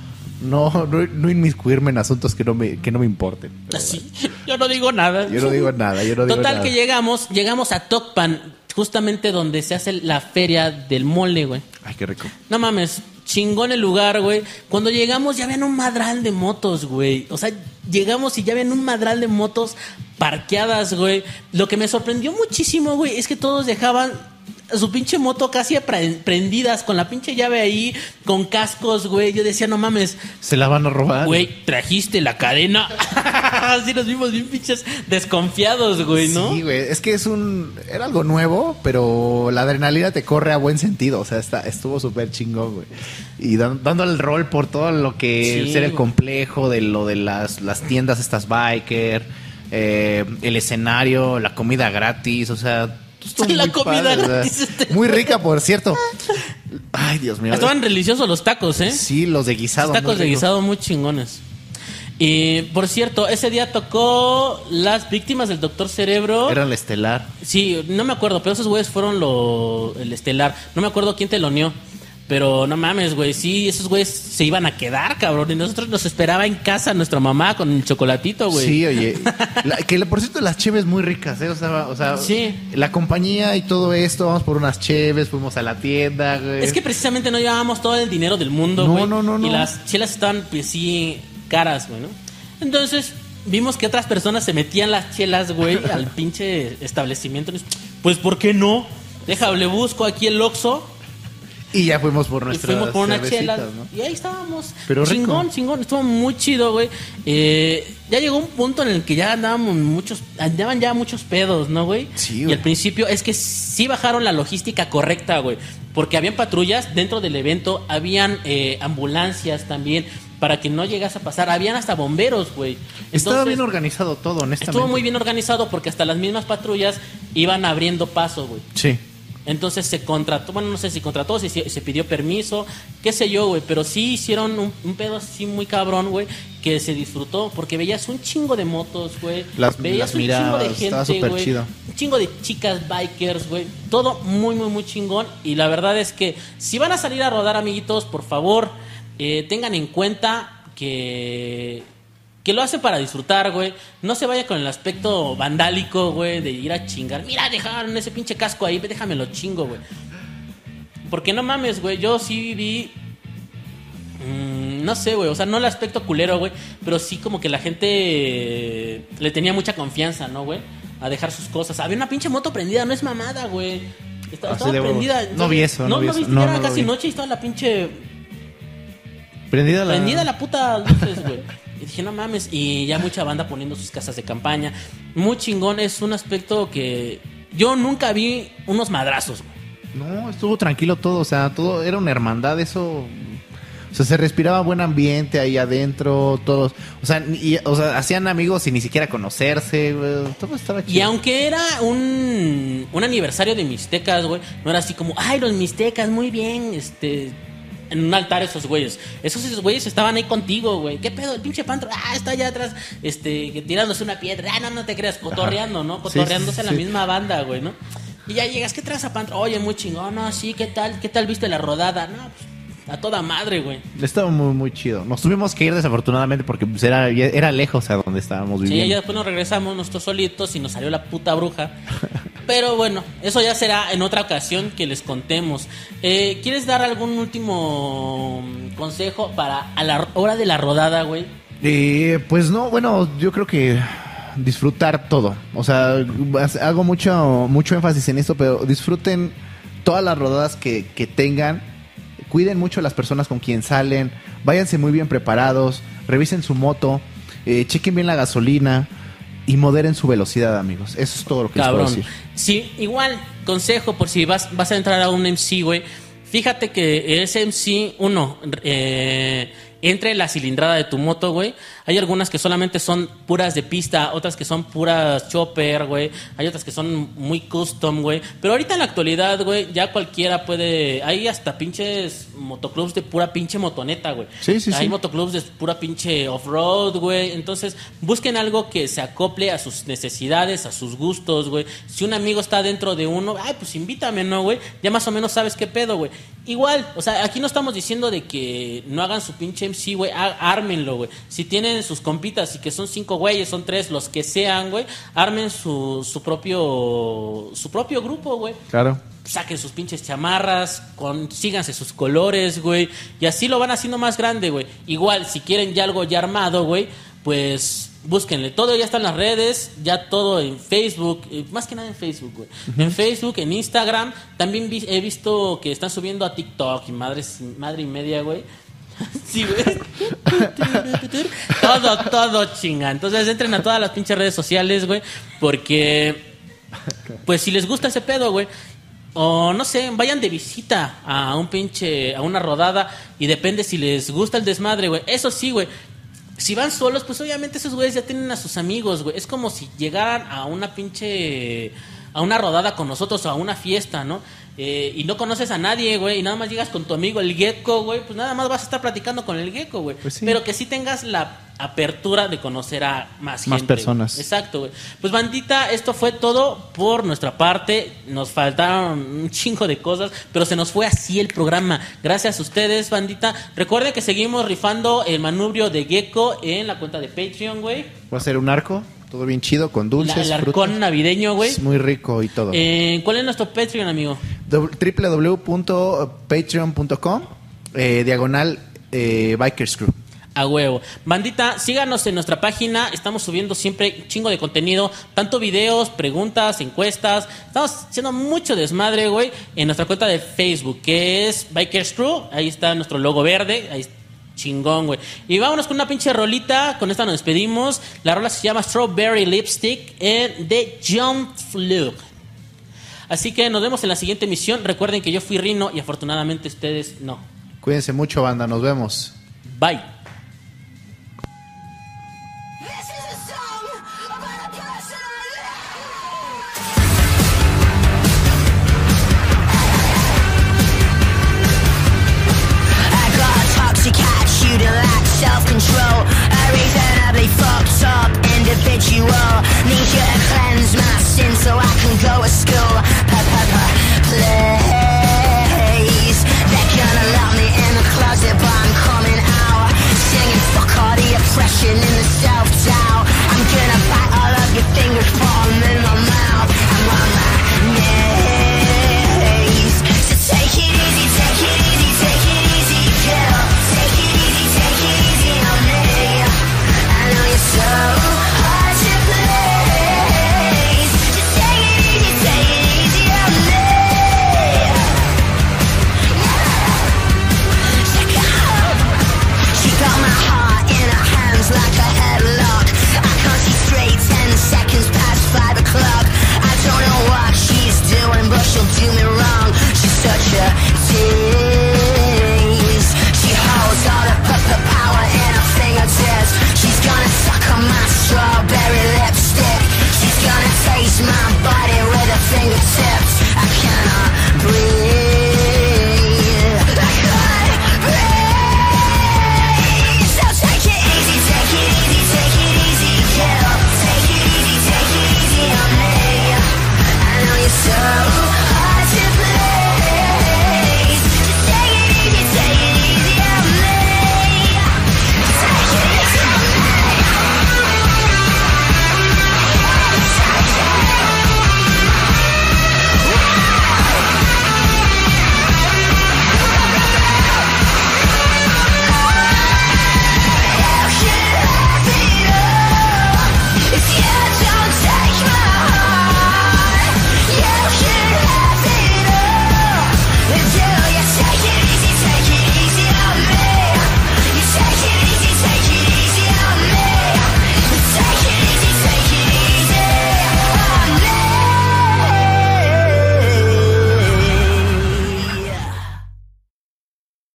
[SPEAKER 3] no, no, no inmiscuirme en asuntos que no me, que no me importen.
[SPEAKER 2] Así, yo no digo nada.
[SPEAKER 3] Yo no digo nada, yo no digo
[SPEAKER 2] Total
[SPEAKER 3] nada.
[SPEAKER 2] que llegamos, llegamos a Tocpan, justamente donde se hace la feria del mole, güey.
[SPEAKER 3] Ay, qué rico.
[SPEAKER 2] No mames, chingón el lugar, güey. Cuando llegamos ya habían un madral de motos, güey. O sea, llegamos y ya habían un madral de motos parqueadas, güey. Lo que me sorprendió muchísimo, güey, es que todos dejaban su pinche moto casi prendidas con la pinche llave ahí, con cascos, güey. Yo decía, no mames,
[SPEAKER 3] Se la van a robar.
[SPEAKER 2] güey, trajiste la cadena. Así nos vimos bien pinches desconfiados, güey, ¿no?
[SPEAKER 3] Sí, güey. Es que es un. Era algo nuevo, pero la adrenalina te corre a buen sentido. O sea, está, estuvo súper chingón, güey. Y dan- dando el rol por todo lo que
[SPEAKER 2] Sí,
[SPEAKER 3] ser el complejo de lo de las, las tiendas, estas biker, eh, el escenario, la comida gratis. O sea, estuvo
[SPEAKER 2] La
[SPEAKER 3] muy
[SPEAKER 2] comida
[SPEAKER 3] padre,
[SPEAKER 2] gratis, este-
[SPEAKER 3] Muy rica, por cierto. Ay, Dios mío.
[SPEAKER 2] Estaban religiosos los tacos, ¿eh?
[SPEAKER 3] Sí, los de guisado.
[SPEAKER 2] Los tacos
[SPEAKER 3] muy
[SPEAKER 2] de guisado muy chingones. Y por cierto, ese día tocó las víctimas del Doctor Cerebro.
[SPEAKER 3] Era el estelar.
[SPEAKER 2] Sí, no me acuerdo, pero esos güeyes fueron lo, el estelar. No me acuerdo quién te lo unió. Pero no mames, güey. Sí, esos güeyes se iban a quedar, cabrón. Y nosotros nos esperaba en casa nuestra mamá con el chocolatito, güey.
[SPEAKER 3] Sí, oye. La- que por cierto, las cheves muy ricas, ¿eh? O sea, o sea
[SPEAKER 2] Sí.
[SPEAKER 3] la compañía y todo esto, vamos por unas cheves, fuimos a la tienda, güey.
[SPEAKER 2] Es que precisamente no llevábamos todo el dinero del mundo,
[SPEAKER 3] No,
[SPEAKER 2] güey.
[SPEAKER 3] no, no, no.
[SPEAKER 2] Y las chelas estaban, pues sí, caras, güey, ¿no? Entonces, vimos que otras personas se metían las chelas, güey, al pinche establecimiento. Pues, ¿por qué no? Déjale, busco aquí el Oxxo
[SPEAKER 3] Y ya fuimos por
[SPEAKER 2] y
[SPEAKER 3] nuestras
[SPEAKER 2] fuimos por una
[SPEAKER 3] cervecitas,
[SPEAKER 2] chela.
[SPEAKER 3] ¿no?
[SPEAKER 2] Y ahí estábamos.
[SPEAKER 3] Pero rico.
[SPEAKER 2] chingón, chingón. Estuvo muy chido, güey. Eh, ya llegó un punto en el que ya andábamos muchos, andaban ya muchos pedos, ¿no, güey?
[SPEAKER 3] Sí,
[SPEAKER 2] Y
[SPEAKER 3] güey.
[SPEAKER 2] al principio es que sí bajaron la logística correcta, güey. Porque habían patrullas dentro del evento, habían eh, ambulancias también, para que no llegase a pasar. Habían hasta bomberos, güey.
[SPEAKER 3] Estaba bien organizado todo, honestamente.
[SPEAKER 2] Estuvo muy bien organizado porque hasta las mismas patrullas iban abriendo paso, güey.
[SPEAKER 3] Sí.
[SPEAKER 2] Entonces se contrató, bueno, no sé si contrató, si se, se pidió permiso, qué sé yo, güey, pero sí hicieron un, un pedo así muy cabrón, güey, que se disfrutó, porque veías un chingo de motos, güey,
[SPEAKER 3] Las-
[SPEAKER 2] veías
[SPEAKER 3] las
[SPEAKER 2] un chingo de gente, güey,
[SPEAKER 3] chido.
[SPEAKER 2] un chingo de chicas bikers, güey, todo muy, muy, muy chingón, y la verdad es que si van a salir a rodar, amiguitos, por favor, eh, tengan en cuenta que que lo hacen para disfrutar, güey. No se vaya con el aspecto vandálico, güey, de ir a chingar. Mira, dejaron ese pinche casco ahí, déjamelo chingo, güey. Porque no mames, güey, yo sí vi... mm, no sé, güey, o sea, no el aspecto culero, güey, pero sí como que la gente le tenía mucha confianza, ¿no, güey? A dejar sus cosas. Había una pinche moto prendida, no es mamada, güey. Estaba,
[SPEAKER 3] Así
[SPEAKER 2] estaba prendida.
[SPEAKER 3] No vi eso, no
[SPEAKER 2] No,
[SPEAKER 3] vi
[SPEAKER 2] no
[SPEAKER 3] eso.
[SPEAKER 2] viste,
[SPEAKER 3] No,
[SPEAKER 2] era
[SPEAKER 3] no lo
[SPEAKER 2] casi
[SPEAKER 3] vi.
[SPEAKER 2] noche y estaba la pinche
[SPEAKER 3] Prendida la...
[SPEAKER 2] Prendida la puta luces, güey. Y dije, no mames. Y ya mucha banda poniendo sus casas de campaña. Muy chingón. Es un aspecto que yo nunca vi unos madrazos, güey.
[SPEAKER 3] No, estuvo tranquilo todo, o sea, todo era una hermandad, eso... O sea, se respiraba buen ambiente ahí adentro, todos... O sea, y- o sea hacían amigos sin ni siquiera conocerse, güey, todo estaba chido.
[SPEAKER 2] Y aunque era un, un aniversario de Mixtecas, güey, no era así como, ay, los Mixtecas, muy bien, este. En un altar esos güeyes. Esos, esos güeyes estaban ahí contigo, güey. ¿Qué pedo? El pinche pantro, ah, está allá atrás, este, tirándose una piedra. Ah, no, no te creas, cotorreando, ¿no?
[SPEAKER 3] Sí,
[SPEAKER 2] Cotorreándose
[SPEAKER 3] sí,
[SPEAKER 2] a la
[SPEAKER 3] sí.
[SPEAKER 2] misma banda, güey, ¿no? Y ya llegas, ¿qué traes a pantro? Oye, muy chingón, no, sí, ¿qué tal? ¿Qué tal viste la rodada? No, pues, a toda madre, güey.
[SPEAKER 3] Estaba muy, muy chido. Nos tuvimos que ir desafortunadamente porque pues, era, era lejos a donde estábamos
[SPEAKER 2] Sí,
[SPEAKER 3] viviendo.
[SPEAKER 2] ya después nos regresamos nosotros solitos y nos salió la puta bruja. Pero bueno, eso ya será en otra ocasión que les contemos. Eh, ¿Quieres dar algún último mm, consejo para a la hora de la rodada, güey?
[SPEAKER 3] Eh, pues no, bueno, yo creo que disfrutar todo. O sea, hago mucho, mucho énfasis en esto, pero disfruten todas las rodadas que, que tengan. Cuiden mucho a las personas con quien salen. Váyanse muy bien preparados. Revisen su moto. eh, chequen bien la gasolina. Y moderen su velocidad, amigos. Eso es todo lo que les
[SPEAKER 2] Cabrón.
[SPEAKER 3] puedo decir.
[SPEAKER 2] Sí, igual, consejo por si vas, vas a entrar a un MC, güey. Fíjate que ese MC, uno, eh, entre la cilindrada de tu moto, güey. Hay algunas que solamente son puras de pista, otras que son puras chopper, güey. Hay otras que son muy custom, güey. Pero ahorita en la actualidad, güey, ya cualquiera puede. Hay hasta pinches motoclubs de pura pinche motoneta, güey.
[SPEAKER 3] Sí, sí,
[SPEAKER 2] Hay
[SPEAKER 3] sí.
[SPEAKER 2] motoclubs de pura pinche off-road, güey. Entonces, busquen algo que se acople a sus necesidades, a sus gustos, güey. Si un amigo está dentro de uno, ay, pues invítame, ¿no, güey? Ya más o menos sabes qué pedo, güey. Igual, o sea, aquí no estamos diciendo de que no hagan su pinche MC, güey. Ármenlo, güey. Si tienen sus compitas y que son cinco güeyes, son tres, los que sean, güey, armen su, su propio su propio grupo, güey
[SPEAKER 3] Claro.
[SPEAKER 2] saquen sus pinches chamarras, consíganse sus colores, güey, y así lo van haciendo más grande, güey. Igual, si quieren ya algo ya armado, güey, pues búsquenle. Todo ya está en las redes, ya todo en Facebook, eh, más que nada en Facebook, güey. En Facebook, en Instagram, también vi- he visto que están subiendo a TikTok y madres, madre y media, güey. Sí, güey. todo, todo chinga. Entonces entren a todas las pinches redes sociales, güey, porque pues si les gusta ese pedo, güey. O no sé, vayan de visita a un pinche, a una rodada y depende si les gusta el desmadre, güey. Eso sí, güey. Si van solos, pues obviamente esos güeyes ya tienen a sus amigos, güey. Es como si llegaran a una pinche, a una rodada con nosotros o a una fiesta, ¿no? Eh, y no conoces a nadie, güey, y nada más llegas con tu amigo el gecko, güey, pues nada más vas a estar platicando con el gecko, güey.
[SPEAKER 3] Pues sí.
[SPEAKER 2] Pero que sí tengas la apertura de conocer a más,
[SPEAKER 3] Más
[SPEAKER 2] gente,
[SPEAKER 3] personas.
[SPEAKER 2] Exacto, güey. Pues bandita, esto fue todo por nuestra parte. Nos faltaron un chingo de cosas, pero se nos fue así el programa. Gracias a ustedes, bandita. Recuerden que seguimos rifando el manubrio de Gecko en la cuenta de Patreon, güey.
[SPEAKER 3] Va a ser un arco, todo bien chido, con dulces,
[SPEAKER 2] El arcón
[SPEAKER 3] frutas.
[SPEAKER 2] navideño, güey.
[SPEAKER 3] Es muy rico y todo.
[SPEAKER 2] Eh, ¿Cuál es nuestro Patreon, amigo?
[SPEAKER 3] www.patreon.com eh, diagonal eh, Bikers Crew.
[SPEAKER 2] A huevo. Bandita, síganos en nuestra página. Estamos subiendo siempre un chingo de contenido. Tanto videos, preguntas, encuestas. Estamos haciendo mucho desmadre, güey. En nuestra cuenta de Facebook, que es Bikers Crew. Ahí está nuestro logo verde. Ahí está. Chingón, güey. Y vámonos con una pinche rolita. Con esta nos despedimos. La rola se llama Strawberry Lipstick The Jump Fluke. Así que nos vemos en la siguiente emisión. Recuerden que yo fui Rino y afortunadamente ustedes no.
[SPEAKER 3] Cuídense mucho, banda. Nos vemos.
[SPEAKER 2] Bye.
[SPEAKER 6] sharp individual. Need you to cleanse my sin so I can go to school. Pa pa pa Please They're gonna lock me in the closet but I'm coming out. Singing fuck all the oppression and the self-doubt. I'm gonna